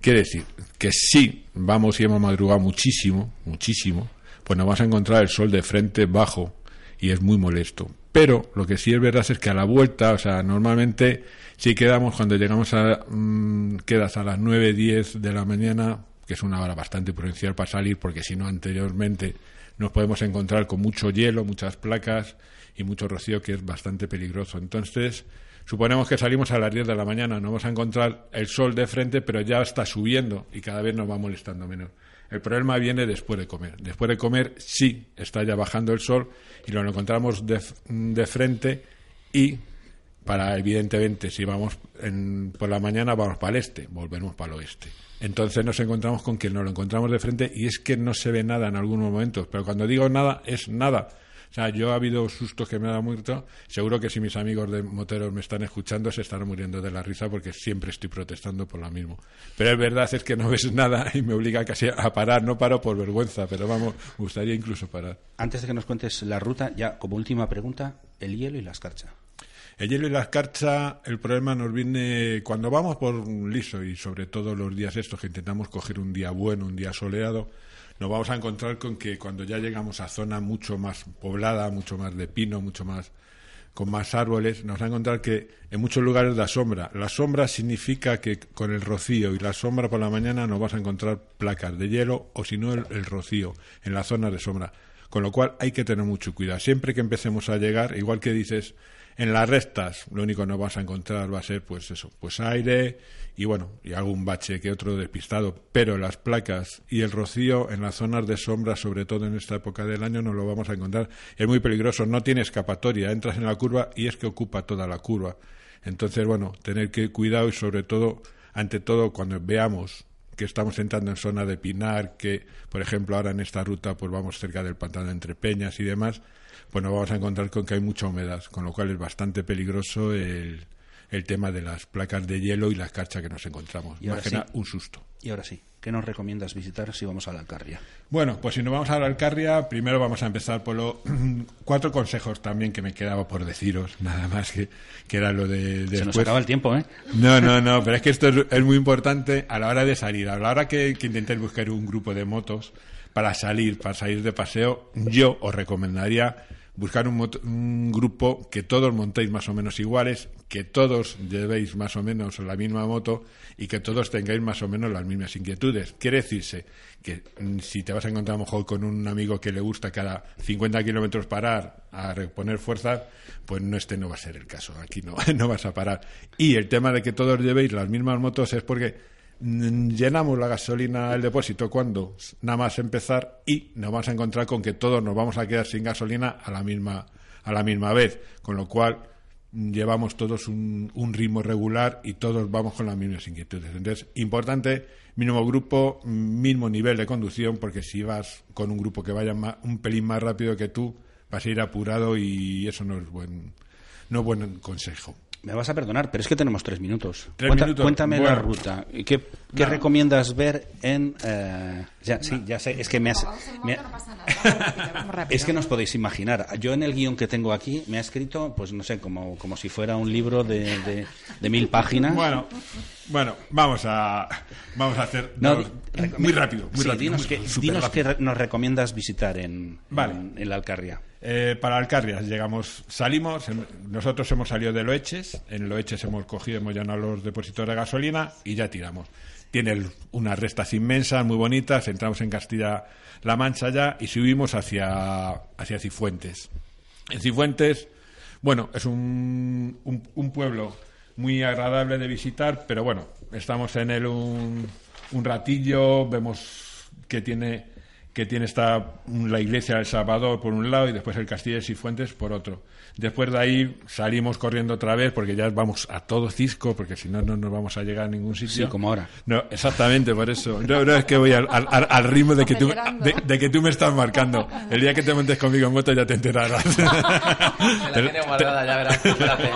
Speaker 5: Quiere decir que si vamos y hemos madrugado muchísimo, muchísimo, pues nos vamos a encontrar el sol de frente bajo y es muy molesto. Pero lo que sí es verdad es que a la vuelta, o sea, normalmente si quedamos cuando llegamos a, mm, quedas a las 9, 10 de la mañana, que es una hora bastante prudencial para salir, porque si no, anteriormente nos podemos encontrar con mucho hielo, muchas placas y mucho rocío, que es bastante peligroso. Entonces, suponemos que salimos a las 10 de la mañana, no vamos a encontrar el sol de frente, pero ya está subiendo y cada vez nos va molestando menos. El problema viene después de comer. Después de comer, sí, está ya bajando el sol y lo encontramos de, de frente y para evidentemente si vamos por la mañana vamos para el este, volvemos para el oeste. Entonces nos encontramos con que nos lo encontramos de frente y es que no se ve nada en algunos momentos, pero cuando digo nada es nada. O sea, yo ha habido sustos que me ha muerto. Seguro que si mis amigos de moteros me están escuchando se están muriendo de la risa porque siempre estoy protestando por lo mismo. Pero es verdad es que no ves nada y me obliga casi a parar. No paro por vergüenza, pero vamos, me gustaría incluso parar.
Speaker 1: Antes de que nos cuentes la ruta, ya como última pregunta, el hielo y la escarcha.
Speaker 5: El hielo y la escarcha, el problema nos viene cuando vamos por un liso y sobre todo los días estos que intentamos coger un día bueno, un día soleado, nos vamos a encontrar con que cuando ya llegamos a zona mucho más poblada, mucho más de pino, mucho más con más árboles, nos vamos a encontrar que en muchos lugares da sombra. La sombra significa que con el rocío y la sombra por la mañana nos vamos a encontrar placas de hielo o si no el, el rocío en la zona de sombra. Con lo cual hay que tener mucho cuidado. Siempre que empecemos a llegar, igual que dices, en las rectas, lo único que no vas a encontrar va a ser, pues eso, pues aire y bueno, y algún bache que otro despistado. Pero las placas y el rocío en las zonas de sombra, sobre todo en esta época del año, no lo vamos a encontrar. Es muy peligroso, no tiene escapatoria. Entras en la curva y es que ocupa toda la curva. Entonces, bueno, tener que cuidado y sobre todo, ante todo, cuando veamos que estamos entrando en zona de pinar, que, por ejemplo, ahora en esta ruta, pues vamos cerca del pantano entre Peñas y demás, pues nos vamos a encontrar con que hay mucha humedad, con lo cual es bastante peligroso el, el tema de las placas de hielo y la escarcha que nos encontramos.
Speaker 1: Y ahora
Speaker 5: Imagina
Speaker 1: sí.
Speaker 5: un susto.
Speaker 1: Y ahora sí, ¿qué nos recomiendas visitar si vamos a la Alcarria?
Speaker 5: Bueno, pues si nos vamos a la Alcarria, primero vamos a empezar por los cuatro consejos también que me quedaba por deciros, nada más que, que era lo de.
Speaker 1: Se nos acaba el tiempo, ¿eh?
Speaker 5: No, no, no, pero es que esto es, es muy importante a la hora de salir. A la hora que, que intentéis buscar un grupo de motos para salir, para salir de paseo, yo os recomendaría buscar un, un grupo que todos montéis más o menos iguales, que todos llevéis más o menos la misma moto y que todos tengáis más o menos las mismas inquietudes. Quiere decirse que mm, si te vas a encontrar a lo mejor con un amigo que le gusta cada 50 kilómetros parar a reponer fuerzas, pues no este no va a ser el caso. Aquí no, no vas a parar. Y el tema de que todos llevéis las mismas motos es porque llenamos la gasolina el depósito cuando nada más empezar y nos vamos a encontrar con que todos nos vamos a quedar sin gasolina a la misma a la misma vez con lo cual llevamos todos un, un ritmo regular y todos vamos con las mismas inquietudes. Entonces importante mínimo grupo mismo nivel de conducción porque si vas con un grupo que vaya un pelín más rápido que tú vas a ir apurado y eso no es buen no es buen consejo
Speaker 1: Me vas a perdonar, pero es que tenemos tres minutos.
Speaker 5: Tres
Speaker 1: Cuenta-
Speaker 5: minutos.
Speaker 1: Cuéntame la ruta. ¿Qué, qué
Speaker 5: Nada.
Speaker 1: recomiendas ver en...? eh, ya, sí, ya sé, es que me has... me- Es que no os podéis imaginar. Yo en el guion que tengo aquí me ha escrito, pues no sé, como, como si fuera un libro de, de- de mil páginas.
Speaker 5: Bueno, bueno, vamos a vamos a hacer
Speaker 1: No,
Speaker 5: no,
Speaker 1: di-
Speaker 5: muy rápido, muy
Speaker 1: sí,
Speaker 5: rápido,
Speaker 1: dinos,
Speaker 5: muy-
Speaker 1: dinos
Speaker 5: rápido.
Speaker 1: re- nos recomiendas visitar en,
Speaker 5: Vale.
Speaker 1: en, en la Alcarria.
Speaker 5: Eh, para Alcarrias llegamos, salimos, em- nosotros hemos salido de Loeches, en Loeches hemos cogido, hemos llenado los depósitos de gasolina y ya tiramos. Tiene el- unas restas inmensas, muy bonitas, entramos en Castilla-La Mancha ya y subimos hacia, hacia Cifuentes. En Cifuentes, bueno, es un, un, un pueblo muy agradable de visitar, pero bueno, estamos en él un, un ratillo, vemos que tiene que tiene esta la iglesia del Salvador por un lado y después el castillo de Cifuentes por otro. Después de ahí salimos corriendo otra vez porque ya vamos a todo cisco porque si no no nos vamos a llegar a ningún sitio.
Speaker 1: Sí, como ahora.
Speaker 5: No, exactamente, por eso. No, no, es que voy al, al- al- al ritmo de que, tú, de, de que tú me estás marcando. El día que te montes conmigo en moto ya te enterarás.
Speaker 3: Me la guardada, ya verás. espérate.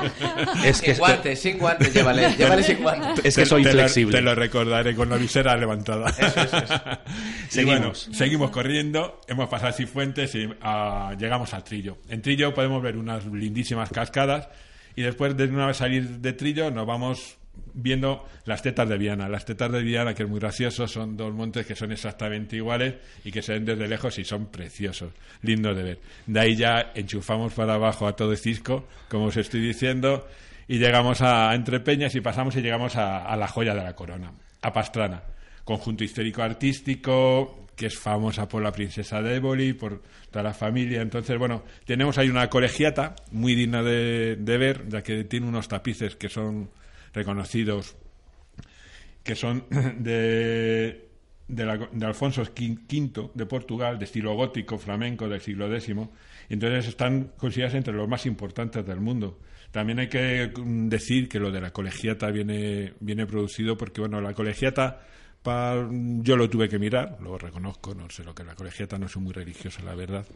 Speaker 1: Es que-
Speaker 3: sin guantes, sin guantes, llévale, llévale sin guantes.
Speaker 1: Es que soy
Speaker 5: te
Speaker 1: flexible.
Speaker 5: Lo, te lo recordaré con la visera levantada. Y
Speaker 1: Seguimos.
Speaker 5: bueno, seguimos corriendo, hemos pasado Cifuentes y ah, llegamos al Trillo. En Trillo podemos ver unas lindísimas cascadas y después de una vez salir de Trillo nos vamos viendo las tetas de Viana. Las tetas de Viana, que es muy gracioso, son dos montes que son exactamente iguales y que se ven desde lejos y son preciosos, lindos de ver. De ahí ya enchufamos para abajo a todo Cisco, como os estoy diciendo, y llegamos a Entre Peñas y pasamos y llegamos a, a la joya de la corona, a Pastrana. conjunto histórico artístico que es famosa por la princesa de Éboli, por toda la familia. Entonces, bueno, tenemos ahí una colegiata muy digna de, ver, ya que tiene unos tapices que son reconocidos, que son de, de, la- de Alfonso V de Portugal, de estilo gótico, flamenco del siglo X. Entonces están considerados entre los más importantes del mundo. También hay que mm, decir que lo de la colegiata viene, viene producido porque, bueno, la colegiata, pa- yo lo tuve que mirar, lo reconozco, no sé lo que es la colegiata, no soy muy religioso, la verdad.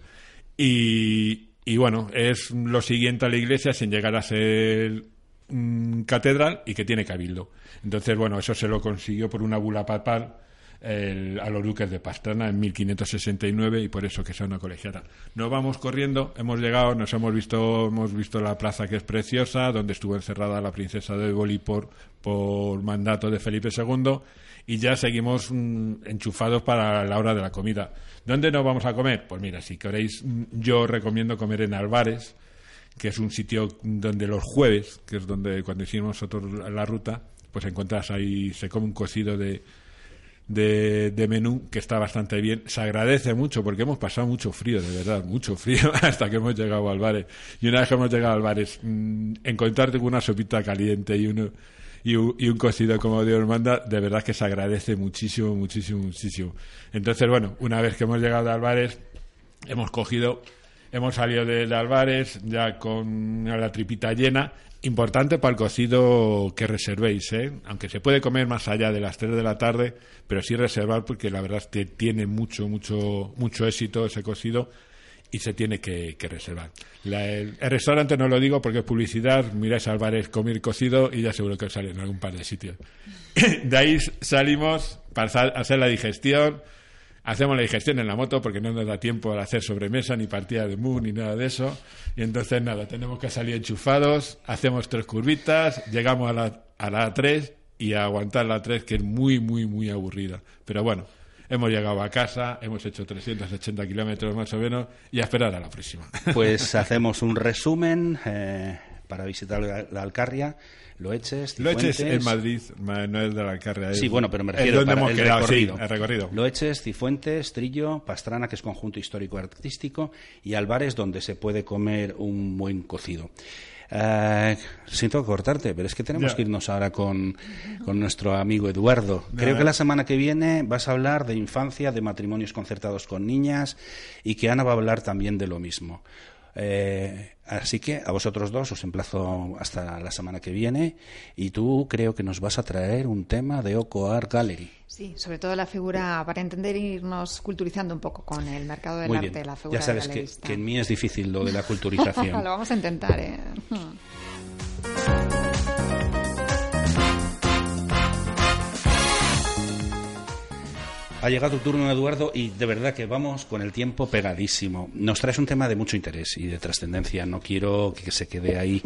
Speaker 5: Y, y bueno, es lo siguiente a la iglesia sin llegar a ser mm, catedral y que tiene cabildo. Entonces, bueno, eso se lo consiguió por una bula papal el- a los duques de Pastrana en 1569 y por eso que sea una colegiata. Nos vamos corriendo, hemos llegado, nos hemos visto, hemos visto la plaza que es preciosa, donde estuvo encerrada la princesa de Éboli por, por mandato de Felipe II y ya seguimos mm, enchufados para la hora de la comida. ¿Dónde nos vamos a comer? Pues mira, si queréis, mm, yo recomiendo comer en Albares, que es un sitio donde los jueves, que es donde cuando hicimos nosotros la ruta, pues encuentras ahí, se come un cocido de, de, de menú que está bastante bien. Se agradece mucho porque hemos pasado mucho frío, de verdad, mucho frío hasta que hemos llegado al bares. Y una vez que hemos llegado al bares, mm, encontrarte con una sopita caliente y uno y un, cocido como Dios manda, de verdad que se agradece muchísimo, muchísimo, muchísimo. Entonces, bueno, una vez que hemos llegado a Albares, hemos cogido, hemos salido de, de Albares ya con la tripita llena. Importante para el cocido que reservéis, ¿eh? aunque se puede comer más allá de las 3 de la tarde, pero sí reservar porque la verdad es que tiene mucho, mucho, mucho éxito ese cocido y se tiene que, reservar. La- el, el restaurante no lo digo porque es publicidad, miráis al bar es comer cocido y ya seguro que os sale en algún par de sitios. de ahí salimos para hacer la digestión, hacemos la digestión en la moto porque no nos da tiempo a hacer sobremesa, ni partida de moon, ni nada de eso. Y entonces nada, tenemos que salir enchufados, hacemos tres curvitas, llegamos a la, a la 3 y a aguantar la 3 que es muy, muy, muy aburrida. Pero bueno, hemos llegado a casa, hemos hecho 380 kilómetros más o menos y a esperar a la próxima.
Speaker 1: Pues hacemos un resumen eh, para visitar la, la Alcarria,
Speaker 5: Lo hecho es
Speaker 1: Cifuentes.
Speaker 5: en Madrid, ma- no es de la Alcarria. es-
Speaker 1: Sí, bueno, pero me refiero
Speaker 5: donde hemos
Speaker 1: el
Speaker 5: quedado,
Speaker 1: recorrido.
Speaker 5: sí, el recorrido.
Speaker 1: Loeches, Cifuentes, Trillo, Pastrana, que es conjunto histórico-artístico, y Albares, donde se puede comer un buen cocido. Eh, siento cortarte, pero es que tenemos
Speaker 5: Ya.
Speaker 1: que irnos ahora con, con nuestro amigo Eduardo. Creo que la semana que viene vas a hablar de infancia, de matrimonios concertados con niñas y que Ana va a hablar también de lo mismo. Eh, así que a vosotros dos os emplazo hasta la semana que viene y tú creo que nos vas a traer un tema de Oco Art Gallery.
Speaker 4: Sí, sobre todo la figura, para entender e irnos culturizando un poco con el mercado del
Speaker 1: Muy
Speaker 4: arte,
Speaker 1: bien.
Speaker 4: la figura
Speaker 1: Ya sabes que en mí es difícil lo de la culturización.
Speaker 4: Lo vamos a intentar, ¿eh?
Speaker 1: Ha llegado tu turno, Eduardo, y de verdad que vamos con el tiempo pegadísimo. Nos traes un tema de mucho interés y de trascendencia. No quiero que se quede ahí.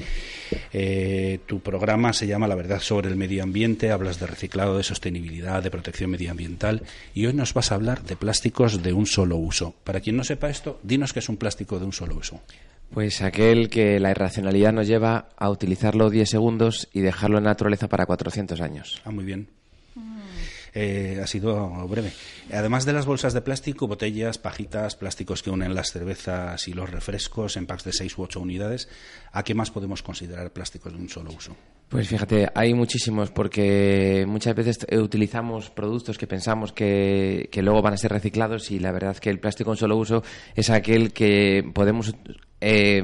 Speaker 1: Eh, tu programa se llama La verdad sobre el medio ambiente. Hablas de reciclado, de sostenibilidad, de protección medioambiental. Y hoy nos vas a hablar de plásticos de un solo uso. Para quien no sepa esto, dinos que es un plástico de un solo uso.
Speaker 6: Pues aquel que la irracionalidad nos lleva a utilizarlo 10 segundos y dejarlo en la naturaleza para 400 años.
Speaker 1: Ah, muy bien. Eh, ha sido breve. Además de las bolsas de plástico, botellas, pajitas, plásticos que unen las cervezas y los refrescos en packs de 6 u 8 unidades, ¿a qué más podemos considerar plásticos de un solo uso?
Speaker 6: Pues fíjate, hay muchísimos porque muchas veces utilizamos productos que pensamos que, que luego van a ser reciclados y la verdad es que el plástico en solo uso es aquel que podemos eh,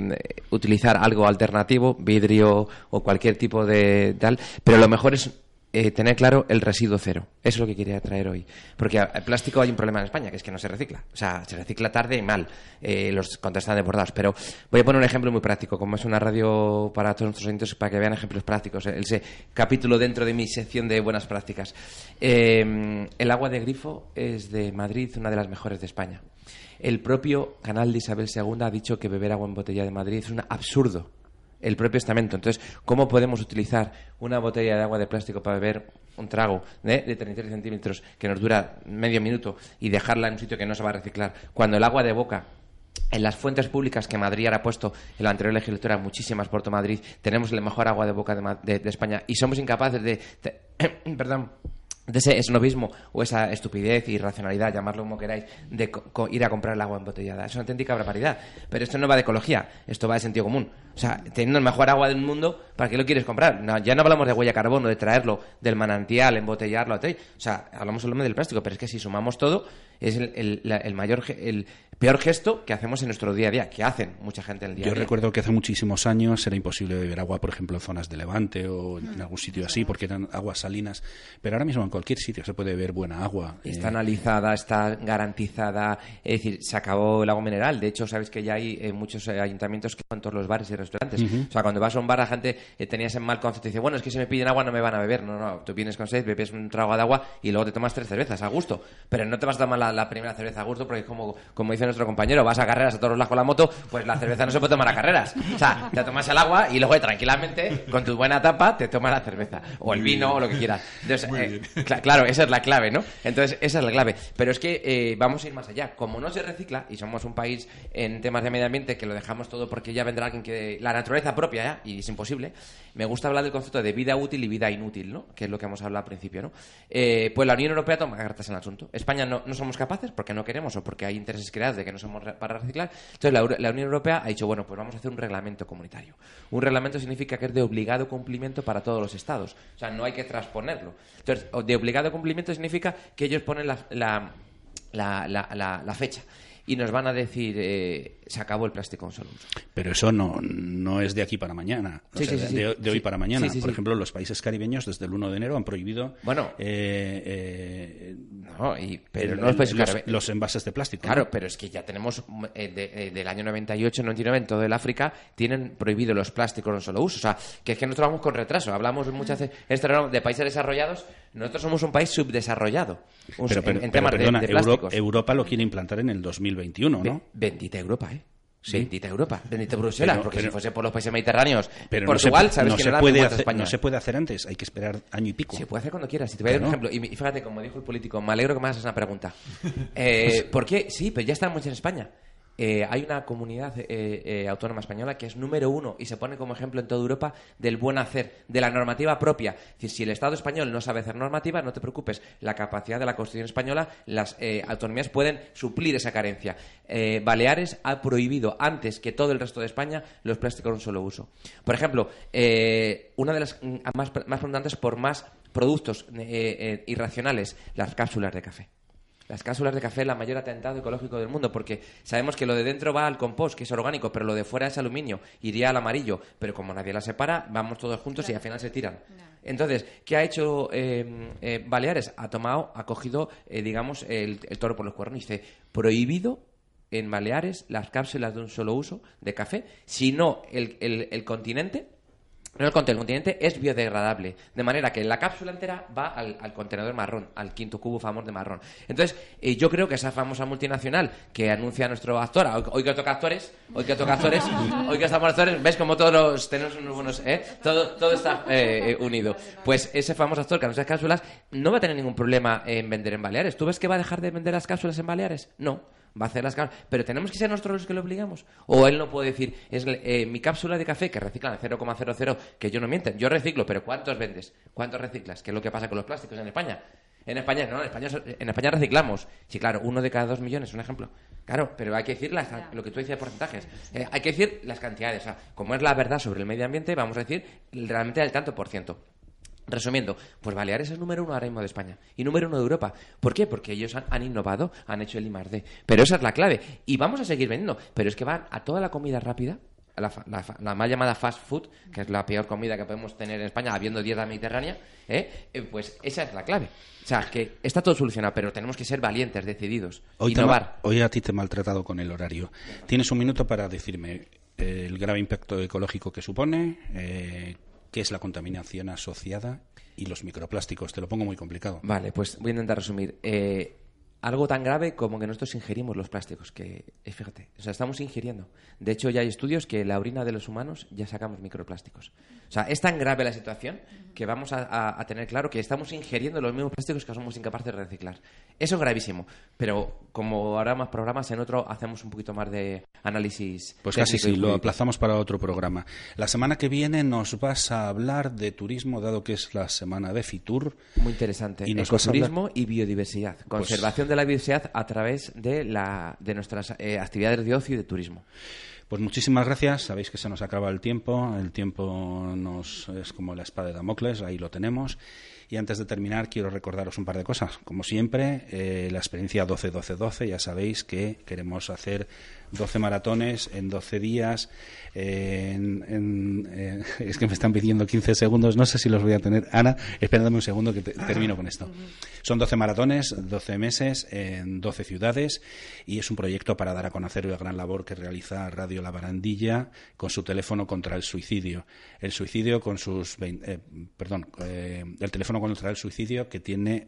Speaker 6: utilizar algo alternativo, vidrio o cualquier tipo de tal, pero lo mejor es eh, tener claro el residuo cero. Eso es lo que quería traer hoy. Porque el plástico hay un problema en España, que es que no se recicla. O sea, se recicla tarde y mal. Eh, los contras están desbordados. Pero voy a poner un ejemplo muy práctico. Como es una radio para todos nuestros oyentes, para que vean ejemplos prácticos. Ese capítulo dentro de mi sección de buenas prácticas. Eh, el agua de grifo es de Madrid, una de las mejores de España. El propio canal de Isabel II ha dicho que beber agua en botella de Madrid es un absurdo el propio estamento. Entonces, ¿cómo podemos utilizar una botella de agua de plástico para beber un trago de, de 33 centímetros que nos dura medio minuto y dejarla en un sitio que no se va a reciclar? Cuando el agua de boca en las fuentes públicas que Madrid ahora ha puesto en la anterior legislatura, muchísimas Puerto Madrid, tenemos la mejor agua de boca de, de- de España y somos incapaces de- perdón, de ese esnovismo o esa estupidez, irracionalidad, llamarlo como queráis, de ir a comprar el agua embotellada. Es una auténtica barbaridad. Pero esto no va de ecología, esto va de sentido común. O sea, teniendo el mejor agua del mundo, ¿para qué lo quieres comprar? ya no hablamos de huella de carbono, de traerlo del manantial, embotellarlo, o sea, hablamos solamente del plástico, pero es que si sumamos todo, es el, mayor, el peor gesto que hacemos en nuestro día a día, que hacen mucha gente en el día
Speaker 1: Yo
Speaker 6: a día.
Speaker 1: Yo recuerdo que hace muchísimos años era imposible beber agua, por ejemplo, en zonas de Levante o en algún sitio así, porque eran aguas salinas. Pero ahora mismo en cualquier sitio se puede beber buena agua.
Speaker 6: Está eh. analizada, está garantizada, es decir, se acabó el agua mineral. De hecho, sabes que ya hay eh, muchos eh, ayuntamientos que van todos los bares y restaurantes. O sea, cuando vas a un bar, la gente tenía ese mal concepto y dice, bueno, es que si me piden agua no me van a beber. No, no, tú vienes con sed, bebes un trago de agua y luego te tomas tres cervezas a gusto. Pero no te vas a tomar la, primera cerveza a gusto porque, como, como dice nuestro compañero, vas a carreras a todos los lados con la moto, pues la cerveza no se puede tomar a carreras. O sea, te tomas el agua y luego tranquilamente, con tu buena tapa, te tomas la cerveza. O el vino o lo que quieras. Entonces, claro, esa es la clave, ¿no? Entonces, esa es la clave. Pero es que eh, vamos a ir más allá. Como no se recicla, y somos un país en temas de medio ambiente que lo dejamos todo porque ya vendrá alguien que... La naturaleza propia ya, y es imposible, me gusta hablar del concepto de vida útil y vida inútil, ¿no? Que es lo que hemos hablado al principio, ¿no? Eh, pues la Unión Europea toma cartas en el asunto. España no, no somos capaces porque no queremos o porque hay intereses creados de que no somos para reciclar. Entonces la, Unión Europea ha dicho, bueno, pues vamos a hacer un reglamento comunitario. Un reglamento significa que es de obligado cumplimiento para todos los estados. O sea, no hay que transponerlo. Entonces, de obligado cumplimiento significa que ellos ponen la, la, la fecha y nos van a decir eh, se acabó el plástico en solo uso.
Speaker 1: Pero eso no, no es de aquí para mañana, de, hoy para mañana. Por ejemplo, los países caribeños desde el 1 de enero han prohibido
Speaker 6: bueno,
Speaker 1: eh, eh,
Speaker 6: no, y, pero
Speaker 1: los, envases de plástico.
Speaker 6: Claro, pero es que ya tenemos del año 98, 99 en todo el África tienen prohibido los plásticos en solo uso. O sea, que es que nosotros vamos con retraso. Hablamos muchas veces este de países desarrollados. Nosotros somos un país subdesarrollado en, temas de, plásticos.
Speaker 1: Europa lo quiere implantar en el 2021, ¿no?
Speaker 6: Bendita Europa, ¿eh? Bendita Europa, bendita Bruselas, porque si fuese por los países mediterráneos, pero Portugal, sabes
Speaker 1: no
Speaker 6: que
Speaker 1: se puede hacer, No se puede hacer antes, hay que esperar año y pico.
Speaker 6: Se puede hacer cuando quieras. Si te voy a dar un ejemplo, y, fíjate, como dijo el político, me alegro que me hagas una pregunta. Eh, ¿Por qué? Sí, pero ya estamos en España. Eh, hay una comunidad eh, eh, autónoma española que es número uno y se pone como ejemplo en toda Europa del buen hacer, de la normativa propia. si el Estado español no sabe hacer normativa, no te preocupes, la capacidad de la Constitución española, las autonomías pueden suplir esa carencia. Baleares ha prohibido antes que todo el resto de España los plásticos de un solo uso. Por ejemplo, una de las mm, más, más preguntantes por más productos irracionales, las cápsulas de café. Las cápsulas de café es la mayor atentado ecológico del mundo, porque sabemos que lo de dentro va al compost, que es orgánico, pero lo de fuera es aluminio, iría al amarillo, pero como nadie las separa, vamos todos juntos y al final se tiran. Entonces, ¿qué ha hecho eh, eh, Baleares? Ha tomado, ha cogido, eh, digamos, el, toro por los cuernos y dice, prohibido en Baleares las cápsulas de un solo uso de café, sino el, el continente no, el continente es biodegradable, de manera que la cápsula entera va al, contenedor marrón, al quinto cubo famoso de marrón. Entonces, eh, yo creo que esa famosa multinacional que anuncia nuestro actor, hoy, que toca actores, hoy que toca actores, hoy que estamos actores, ves como todos los, tenemos unos buenos, ¿eh? Todo, todo está eh, eh, unido. Pues ese famoso actor que anuncia cápsulas no va a tener ningún problema en vender en Baleares. ¿Tú ves que va a dejar de vender las cápsulas en Baleares? No va a hacer las cápsulas. Pero tenemos que ser nosotros los que lo obligamos. O él no puede decir, es eh, mi cápsula de café que reciclan 0,00, que yo no mienten, yo reciclo, pero ¿cuántos vendes? ¿Cuántos reciclas? ¿Qué es lo que pasa con los plásticos en España? En España, no, en España, en España reciclamos. Sí, claro, uno de cada dos millones, un ejemplo. Claro, pero hay que decir lo que tú dices de porcentajes. Eh, hay que decir las cantidades. O sea, como es la verdad sobre el medio ambiente, vamos a decir realmente el tanto por ciento. Resumiendo, pues Baleares es número uno ahora mismo de España y número uno de Europa. ¿Por qué? Porque ellos han, innovado, han hecho el I+.D. Pero esa es la clave. Y vamos a seguir vendiendo. Pero es que van a toda la comida rápida, la, la, mal llamada fast food, que es la peor comida que podemos tener en España, habiendo dieta mediterránea, ¿eh? Eh, pues esa es la clave. O sea, que está todo solucionado, pero tenemos que ser valientes, decididos,
Speaker 1: hoy
Speaker 6: innovar.
Speaker 1: hoy a ti te he maltratado con el horario. Tienes un minuto para decirme eh, el grave impacto ecológico que supone, qué es la contaminación asociada y los microplásticos. Te lo pongo muy complicado.
Speaker 6: Vale, pues voy a intentar resumir. Eh, algo tan grave como que nosotros ingerimos los plásticos, que eh, fíjate, o sea, estamos ingiriendo. De hecho, ya hay estudios que en la orina de los humanos ya sacamos microplásticos. O sea, es tan grave la situación que vamos a, tener claro que estamos ingiriendo los mismos plásticos que somos incapaces de reciclar. Eso es gravísimo, pero como ahora más programas, en otro hacemos un poquito más de análisis.
Speaker 1: Pues casi sí, lo aplazamos para otro programa. La semana que viene nos vas a hablar de turismo, dado que es la semana de Fitur.
Speaker 6: Muy interesante. Y Ecoturismo y biodiversidad. Pues Conservación de la biodiversidad a través de, la, de nuestras eh, actividades de ocio y de turismo.
Speaker 1: Pues muchísimas gracias. Sabéis que se nos acaba el tiempo. El tiempo nos es como la espada de Damocles, ahí lo tenemos. Y antes de terminar, quiero recordaros un par de cosas. Como siempre, eh, la experiencia 12-12-12, ya sabéis que queremos hacer 12 maratones en 12 días. en, eh, es que me están pidiendo 15 segundos, no sé si los voy a tener. Ana, espérame un segundo que termino con esto. Son 12 maratones, 12 meses en 12 ciudades y es un proyecto para dar a conocer la gran labor que realiza Radio La Barandilla con su teléfono contra el suicidio. El suicidio con sus. Eh, perdón, eh, el teléfono contra el suicidio que tiene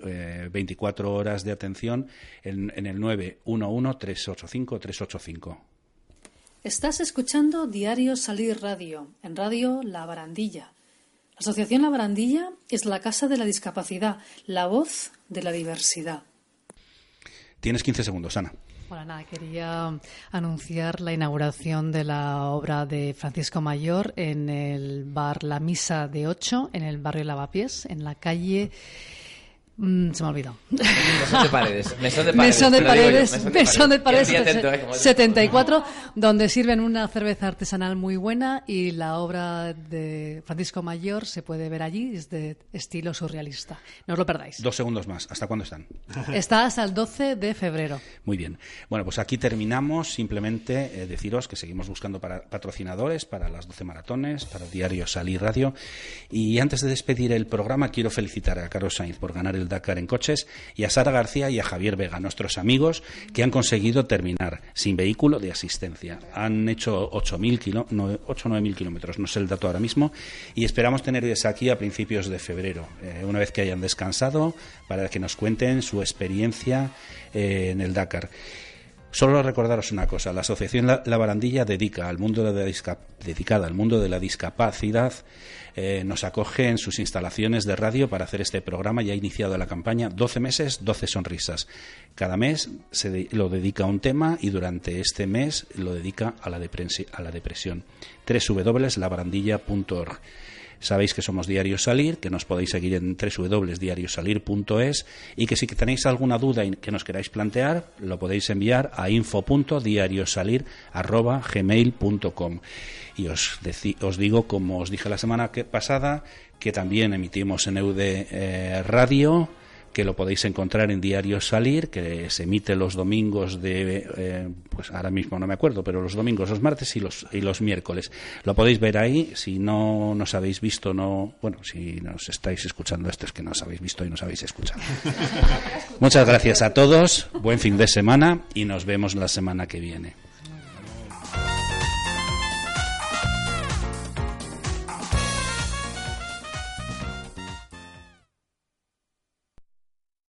Speaker 1: 24 horas de atención en, en el 911-385-385.
Speaker 2: Estás escuchando Diario Salir Radio, en Radio La Barandilla. La Asociación La Barandilla es la casa de la discapacidad, la voz de la diversidad.
Speaker 1: Tienes 15 segundos, Ana.
Speaker 2: Bueno, nada, quería anunciar la inauguración de la obra de Francisco Mayor en el bar La Misa de Ocho, en el barrio Lavapiés, en la calle Mm, se me ha olvidado.
Speaker 6: Mesón de Paredes.
Speaker 2: Mesón de Paredes. Mesón de Paredes. Mesón de Paredes. 74, donde sirven una cerveza artesanal muy buena y la obra de Francisco Mayor se puede ver allí, es de estilo surrealista. No os lo perdáis.
Speaker 1: Dos segundos más. ¿Hasta cuándo están?
Speaker 2: Está hasta el 12 de febrero.
Speaker 1: Muy bien. Bueno, pues aquí terminamos. Simplemente eh, deciros que seguimos buscando para patrocinadores para las 12 maratones, para el diario Salir Radio. Y antes de despedir el programa, quiero felicitar a Carlos Sainz por ganar el Dakar en coches, y a Sara García y a Javier Vega, nuestros amigos que han conseguido terminar sin vehículo de asistencia. Han hecho 8.000 o 9.000 kilómetros, no sé el dato ahora mismo, y esperamos tenerles aquí a principios de febrero, eh, una vez que hayan descansado, para que nos cuenten su experiencia eh, en el Dakar. Solo recordaros una cosa, la Asociación La, Barandilla dedica al mundo de la dedicada al mundo de la discapacidad eh, nos acoge en sus instalaciones de radio para hacer este programa. Ya ha iniciado la campaña 12 meses, 12 sonrisas. Cada mes se lo dedica a un tema y durante este mes lo dedica a la, a la depresión. www.labarandilla.org. Sabéis que somos Diario Salir, que nos podéis seguir en www.diariosalir.es y que si tenéis alguna duda que nos queráis plantear, lo podéis enviar a info.diariosalir.gmail.com. Y os, os digo, como os dije la semana pasada, que también emitimos en EUD eh, Radio que lo podéis encontrar en Diario Salir, que se emite los domingos de, eh, pues ahora mismo no me acuerdo, pero los domingos, los martes y los, y los miércoles. Lo podéis ver ahí, si no nos habéis visto, no, bueno, si nos estáis escuchando esto es que nos habéis visto y nos habéis escuchado. Muchas gracias a todos, buen fin de semana y nos vemos la semana que viene.